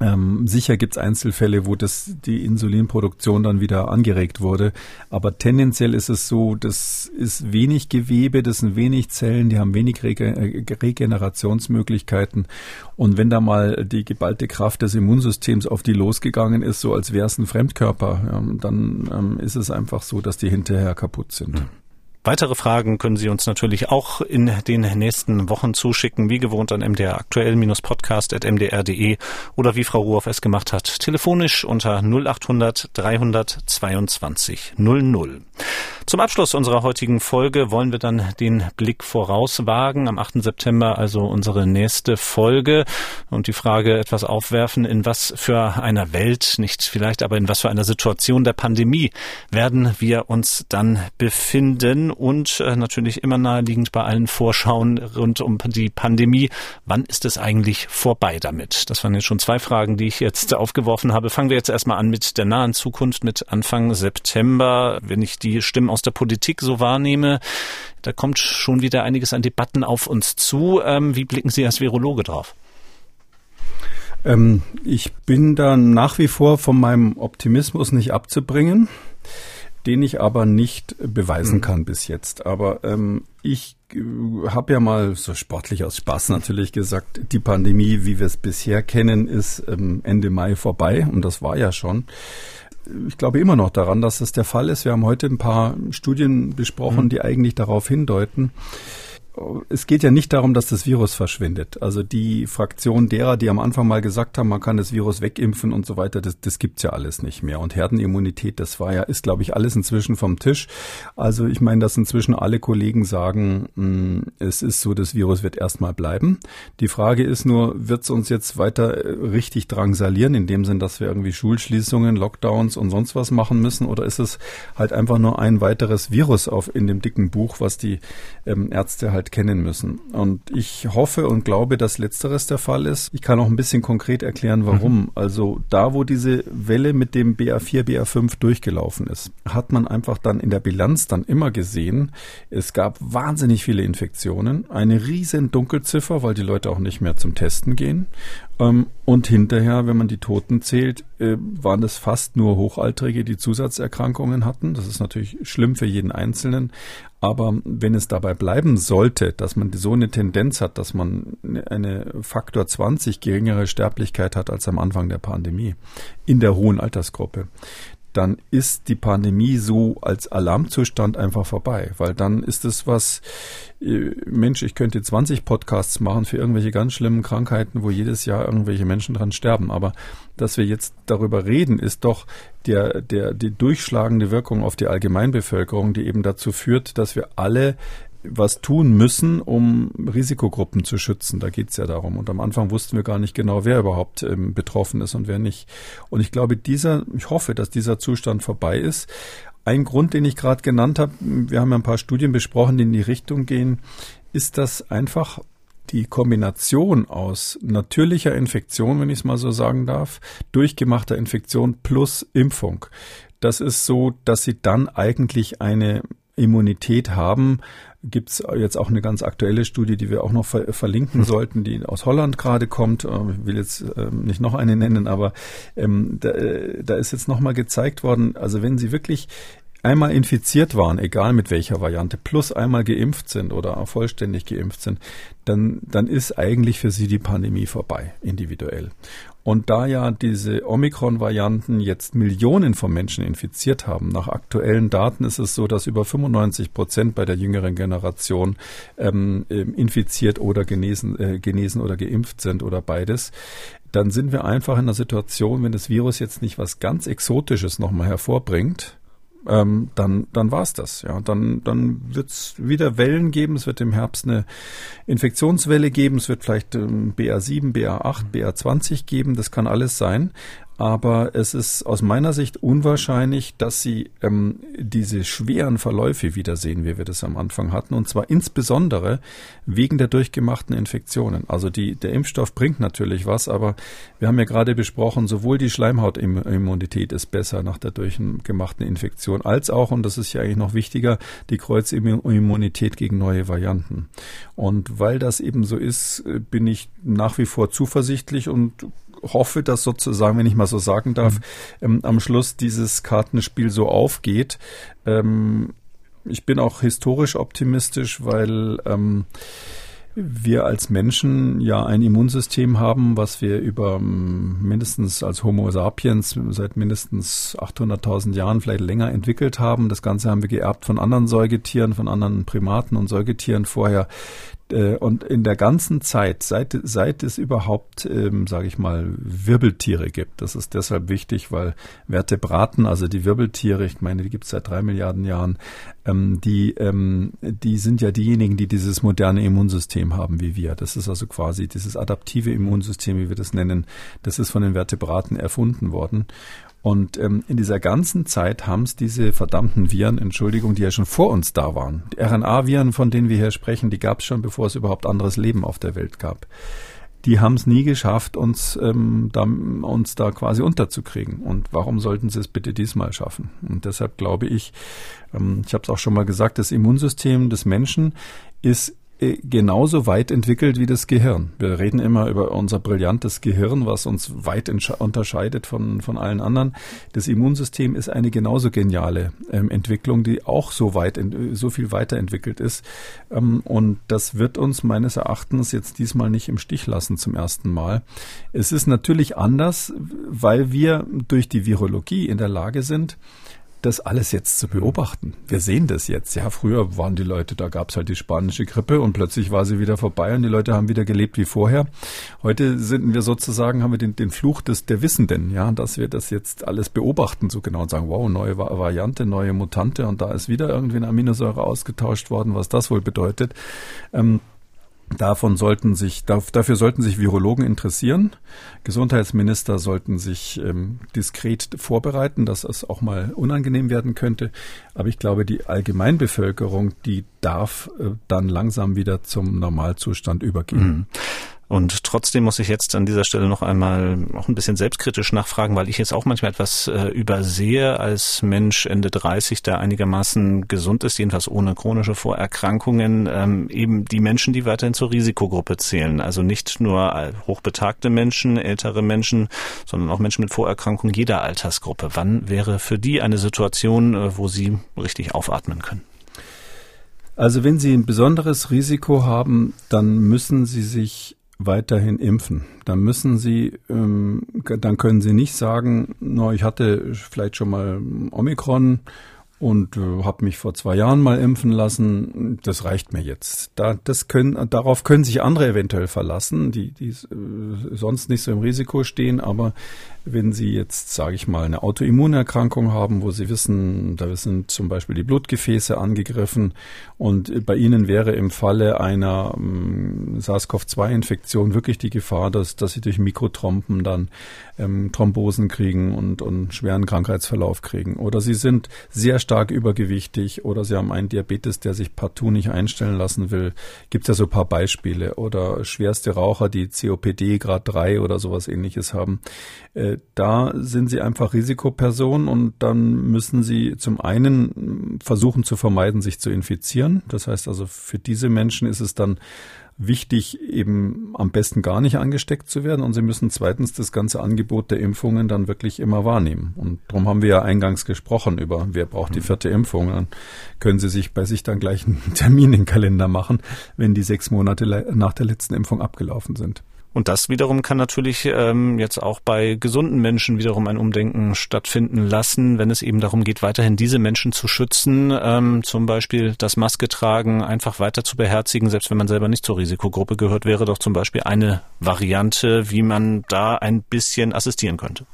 Ähm, sicher gibt es Einzelfälle, wo das die Insulinproduktion dann wieder angeregt wurde, aber tendenziell ist es so, das ist wenig Gewebe, das sind wenig Zellen, die haben wenig Rege äh, Regenerationsmöglichkeiten und wenn da mal die geballte Kraft des Immunsystems auf die losgegangen ist, so als wäre es ein Fremdkörper, ja, dann ähm, ist es einfach so, dass die hinterher kaputt sind. Mhm. Weitere Fragen können Sie uns natürlich auch in den nächsten Wochen zuschicken, wie gewohnt an mdr aktuell-podcast.mdr.de oder wie Frau Ruhoff es gemacht hat, telefonisch unter 0800 322 00. Zum Abschluss unserer heutigen Folge wollen wir dann den Blick vorauswagen. Am 8. September also unsere nächste Folge und die Frage etwas aufwerfen, in was für einer Welt, nicht vielleicht, aber in was für einer Situation der Pandemie werden wir uns dann befinden und äh, natürlich immer naheliegend bei allen Vorschauen rund um die Pandemie. Wann ist es eigentlich vorbei damit? Das waren jetzt schon zwei Fragen, die ich jetzt aufgeworfen habe. Fangen wir jetzt erstmal an mit der nahen Zukunft, mit Anfang September. Wenn ich die Stimmen aus der Politik so wahrnehme, da kommt schon wieder einiges an Debatten auf uns zu. Ähm, wie blicken Sie als Virologe drauf? Ähm, ich bin da nach wie vor von meinem Optimismus nicht abzubringen, den ich aber nicht beweisen mhm. kann bis jetzt. Aber ähm, ich äh, habe ja mal so sportlich aus Spaß natürlich gesagt, die Pandemie, wie wir es bisher kennen, ist ähm, Ende Mai vorbei und das war ja schon ich glaube immer noch daran, dass das der Fall ist. Wir haben heute ein paar Studien besprochen, mhm. die eigentlich darauf hindeuten. Es geht ja nicht darum, dass das Virus verschwindet. Also die Fraktion derer, die am Anfang mal gesagt haben, man kann das Virus wegimpfen und so weiter, das, das gibt's ja alles nicht mehr. Und Herdenimmunität, das war ja, ist, glaube ich, alles inzwischen vom Tisch. Also ich meine, dass inzwischen alle Kollegen sagen, mh, hm, es ist so, das Virus wird erstmal bleiben. Die Frage ist nur, wird's uns jetzt weiter äh, richtig drangsalieren, in dem Sinn, dass wir irgendwie Schulschließungen, Lockdowns und sonst was machen müssen? Oder ist es halt einfach nur ein weiteres Virus auf in dem dicken Buch, was die ähm, Ärzte halt kennen müssen. Und ich hoffe und glaube, dass letzteres der Fall ist. Ich kann auch ein bisschen konkret erklären, warum. Mhm. Also da, wo diese Welle mit dem BA4, BA5 durchgelaufen ist, hat man einfach dann in der Bilanz dann immer gesehen, es gab wahnsinnig viele Infektionen, eine riesen Dunkelziffer, weil die Leute auch nicht mehr zum Testen gehen. Ähm, und hinterher, wenn man die Toten zählt, äh, waren das fast nur Hochaltrige, die Zusatzerkrankungen hatten. Das ist natürlich schlimm für jeden Einzelnen. Aber wenn es dabei bleiben sollte, dass man so eine Tendenz hat, dass man eine Faktor 20 geringere Sterblichkeit hat als am Anfang der Pandemie in der hohen Altersgruppe, dann ist die Pandemie so als Alarmzustand einfach vorbei, weil dann ist es was, äh, Mensch, ich könnte 20 Podcasts machen für irgendwelche ganz schlimmen Krankheiten, wo jedes Jahr irgendwelche Menschen dran sterben. Aber dass wir jetzt darüber reden, ist doch der, der, die durchschlagende Wirkung auf die Allgemeinbevölkerung, die eben dazu führt, dass wir alle was tun müssen, um Risikogruppen zu schützen. Da geht es ja darum. Und am Anfang wussten wir gar nicht genau, wer überhaupt ähm, betroffen ist und wer nicht. Und ich glaube, dieser, ich hoffe, dass dieser Zustand vorbei ist. Ein Grund, den ich gerade genannt habe, wir haben ja ein paar Studien besprochen, die in die Richtung gehen, ist das einfach die Kombination aus natürlicher Infektion, wenn ich es mal so sagen darf, durchgemachter Infektion plus Impfung. Das ist so, dass sie dann eigentlich eine Immunität haben, gibt es jetzt auch eine ganz aktuelle Studie, die wir auch noch ver verlinken sollten, die aus Holland gerade kommt. Ähm, ich will jetzt ähm, nicht noch eine nennen, aber ähm, da, äh, da ist jetzt nochmal gezeigt worden, also wenn Sie wirklich einmal infiziert waren, egal mit welcher Variante, plus einmal geimpft sind oder vollständig geimpft sind, dann, dann ist eigentlich für sie die Pandemie vorbei, individuell. Und da ja diese Omikron-Varianten jetzt Millionen von Menschen infiziert haben, nach aktuellen Daten ist es so, dass über 95 Prozent bei der jüngeren Generation ähm, infiziert oder genesen, äh, genesen oder geimpft sind oder beides dann sind wir einfach in einer Situation, wenn das Virus jetzt nicht was ganz Exotisches nochmal hervorbringt, ähm, dann, dann war's das. Ja, dann, dann wird's wieder Wellen geben. Es wird im Herbst eine Infektionswelle geben. Es wird vielleicht ähm, BA7, BA8, BA20 geben. Das kann alles sein aber es ist aus meiner Sicht unwahrscheinlich, dass sie ähm, diese schweren Verläufe wiedersehen, wie wir das am Anfang hatten, und zwar insbesondere wegen der durchgemachten Infektionen. Also die, der Impfstoff bringt natürlich was, aber wir haben ja gerade besprochen, sowohl die Schleimhautimmunität ist besser nach der durchgemachten Infektion, als auch, und das ist ja eigentlich noch wichtiger, die Kreuzimmunität gegen neue Varianten. Und weil das eben so ist, äh, bin ich nach wie vor zuversichtlich und hoffe, dass sozusagen, wenn ich mal so sagen darf, mhm. ähm, am Schluss dieses Kartenspiel so aufgeht. Ähm, ich bin auch historisch optimistisch, weil ähm, wir als Menschen ja ein Immunsystem haben, was wir über ähm, mindestens als Homo sapiens seit mindestens 800.000 Jahren, vielleicht länger entwickelt haben. Das Ganze haben wir geerbt von anderen Säugetieren, von anderen Primaten und Säugetieren vorher. Äh, und in der ganzen Zeit, seit, seit es überhaupt, ähm, sage ich mal, Wirbeltiere gibt, das ist deshalb wichtig, weil Vertebraten, also die Wirbeltiere, ich meine, die gibt es seit drei Milliarden Jahren, ähm, die, ähm, die sind ja diejenigen, die dieses moderne Immunsystem haben wie wir. Das ist also quasi dieses adaptive Immunsystem, wie wir das nennen, das ist von den Vertebraten erfunden worden. Und ähm, in dieser ganzen Zeit haben es diese verdammten Viren, Entschuldigung, die ja schon vor uns da waren. Die RNA-Viren, von denen wir hier sprechen, die gab es schon, bevor es überhaupt anderes Leben auf der Welt gab. Die haben es nie geschafft, uns, ähm, da, uns da quasi unterzukriegen. Und warum sollten sie es bitte diesmal schaffen? Und deshalb glaube ich, ähm, ich habe es auch schon mal gesagt, das Immunsystem des Menschen ist genauso weit entwickelt wie das Gehirn. Wir reden immer über unser brillantes Gehirn, was uns weit unterscheidet von, von allen anderen. Das Immunsystem ist eine genauso geniale ähm, Entwicklung, die auch so weit, so viel weiterentwickelt ist. Ähm, und das wird uns meines Erachtens jetzt diesmal nicht im Stich lassen zum ersten Mal. Es ist natürlich anders, weil wir durch die Virologie in der Lage sind, das alles jetzt zu beobachten. Wir sehen das jetzt. Ja, früher waren die Leute, da gab es halt die spanische Grippe und plötzlich war sie wieder vorbei und die Leute haben wieder gelebt wie vorher. Heute sind wir sozusagen, haben wir den, den Fluch des der Wissenden, ja, dass wir das jetzt alles beobachten so genau und sagen, wow, neue Variante, neue Mutante und da ist wieder irgendwie eine Aminosäure ausgetauscht worden, was das wohl bedeutet. Ähm, Davon sollten sich, dafür sollten sich Virologen interessieren. Gesundheitsminister sollten sich ähm, diskret vorbereiten, dass es auch mal unangenehm werden könnte. Aber ich glaube, die Allgemeinbevölkerung, die darf äh, dann langsam wieder zum Normalzustand übergehen. Mhm. Und trotzdem muss ich jetzt an dieser Stelle noch einmal auch ein bisschen selbstkritisch nachfragen, weil ich jetzt auch manchmal etwas äh, übersehe als Mensch Ende 30, der einigermaßen gesund ist, jedenfalls ohne chronische Vorerkrankungen, ähm, eben die Menschen, die weiterhin zur Risikogruppe zählen. Also nicht nur hochbetagte Menschen, ältere Menschen, sondern auch Menschen mit Vorerkrankungen jeder Altersgruppe. Wann wäre für die eine Situation, äh, wo sie richtig aufatmen können? Also wenn Sie ein besonderes Risiko haben, dann müssen Sie sich weiterhin impfen. Dann müssen Sie, ähm, dann können Sie nicht sagen, no, ich hatte vielleicht schon mal Omikron und äh, habe mich vor zwei Jahren mal impfen lassen. Das reicht mir jetzt. Da, das können, darauf können sich andere eventuell verlassen, die, die äh, sonst nicht so im Risiko stehen. Aber wenn Sie jetzt, sage ich mal, eine Autoimmunerkrankung haben, wo Sie wissen, da sind zum Beispiel die Blutgefäße angegriffen und bei Ihnen wäre im Falle einer ähm, SARS-CoV-2-Infektion wirklich die Gefahr, dass, dass Sie durch Mikrotrompen dann ähm, Thrombosen kriegen und, und schweren Krankheitsverlauf kriegen. Oder Sie sind sehr stark übergewichtig oder Sie haben einen Diabetes, der sich partout nicht einstellen lassen will. Gibt es ja so ein paar Beispiele. Oder schwerste Raucher, die COPD Grad 3 oder sowas ähnliches haben. Äh, da sind sie einfach Risikopersonen und dann müssen sie zum einen versuchen zu vermeiden, sich zu infizieren. Das heißt also, für diese Menschen ist es dann wichtig, eben am besten gar nicht angesteckt zu werden. Und sie müssen zweitens das ganze Angebot der Impfungen dann wirklich immer wahrnehmen. Und darum haben wir ja eingangs gesprochen über, wer braucht die vierte Impfung. Dann können sie sich bei sich dann gleich einen Termin in den Kalender machen, wenn die sechs Monate nach der letzten Impfung abgelaufen sind. Und das wiederum kann natürlich ähm, jetzt auch bei gesunden Menschen wiederum ein Umdenken stattfinden lassen, wenn es eben darum geht, weiterhin diese Menschen zu schützen, ähm, zum Beispiel das Maske tragen einfach weiter zu beherzigen, selbst wenn man selber nicht zur Risikogruppe gehört, wäre doch zum Beispiel eine Variante, wie man da ein bisschen assistieren könnte.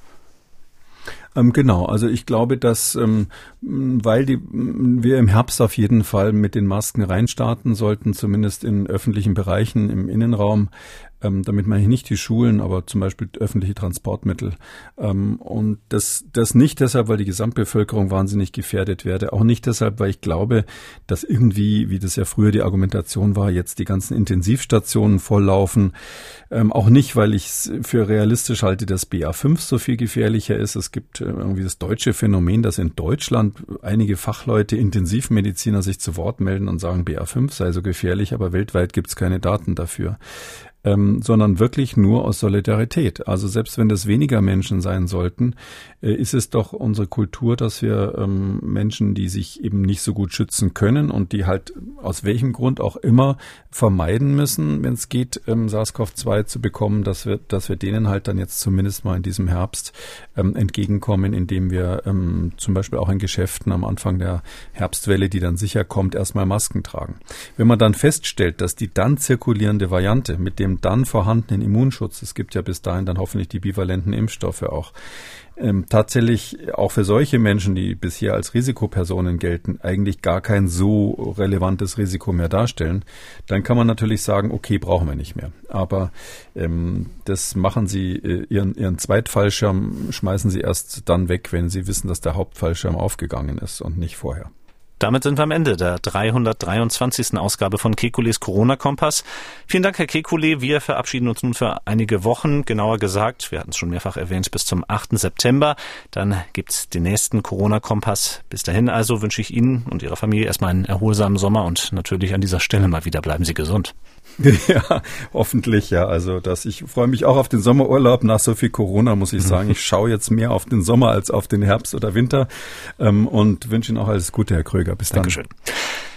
Ähm, genau, also ich glaube, dass ähm, weil die, wir im Herbst auf jeden Fall mit den Masken reinstarten sollten, zumindest in öffentlichen Bereichen im Innenraum, ähm, damit meine ich nicht die Schulen, aber zum Beispiel öffentliche Transportmittel. Ähm, und das, das nicht deshalb, weil die Gesamtbevölkerung wahnsinnig gefährdet werde, auch nicht deshalb, weil ich glaube, dass irgendwie, wie das ja früher die Argumentation war, jetzt die ganzen Intensivstationen volllaufen. Ähm, auch nicht, weil ich es für realistisch halte, dass BA5 so viel gefährlicher ist. Es gibt äh, irgendwie das deutsche Phänomen, dass in Deutschland einige Fachleute, Intensivmediziner sich zu Wort melden und sagen, BA5 sei so gefährlich, aber weltweit gibt es keine Daten dafür ähm, sondern wirklich nur aus Solidarität. Also selbst wenn das weniger Menschen sein sollten, äh, ist es doch unsere Kultur, dass wir ähm, Menschen, die sich eben nicht so gut schützen können und die halt aus welchem Grund auch immer vermeiden müssen, wenn es geht, ähm, SARS-CoV-2 zu bekommen, dass wir, dass wir denen halt dann jetzt zumindest mal in diesem Herbst ähm, entgegenkommen, indem wir ähm, zum Beispiel auch in Geschäften am Anfang der Herbstwelle, die dann sicher kommt, erstmal Masken tragen. Wenn man dann feststellt, dass die dann zirkulierende Variante mit dem dann vorhandenen Immunschutz, es gibt ja bis dahin dann hoffentlich die bivalenten Impfstoffe auch, ähm, tatsächlich auch für solche Menschen, die bisher als Risikopersonen gelten, eigentlich gar kein so relevantes Risiko mehr darstellen, dann kann man natürlich sagen, okay, brauchen wir nicht mehr. Aber ähm, das machen Sie, äh, Ihren, Ihren Zweitfallschirm schmeißen Sie erst dann weg, wenn Sie wissen, dass der Hauptfallschirm aufgegangen ist und nicht vorher. Damit sind wir am Ende der 323. Ausgabe von Kekules Corona-Kompass. Vielen Dank, Herr Kekule. Wir verabschieden uns nun für einige Wochen. Genauer gesagt, wir hatten es schon mehrfach erwähnt, bis zum 8. September. Dann gibt's den nächsten Corona-Kompass. Bis dahin also wünsche ich Ihnen und Ihrer Familie erstmal einen erholsamen Sommer und natürlich an dieser Stelle mal wieder bleiben Sie gesund. Ja, hoffentlich ja. Also, dass ich freue mich auch auf den Sommerurlaub. Nach so viel Corona muss ich sagen, ich schaue jetzt mehr auf den Sommer als auf den Herbst oder Winter ähm, und wünsche Ihnen auch alles Gute, Herr Kröger. Bis dann. Dankeschön.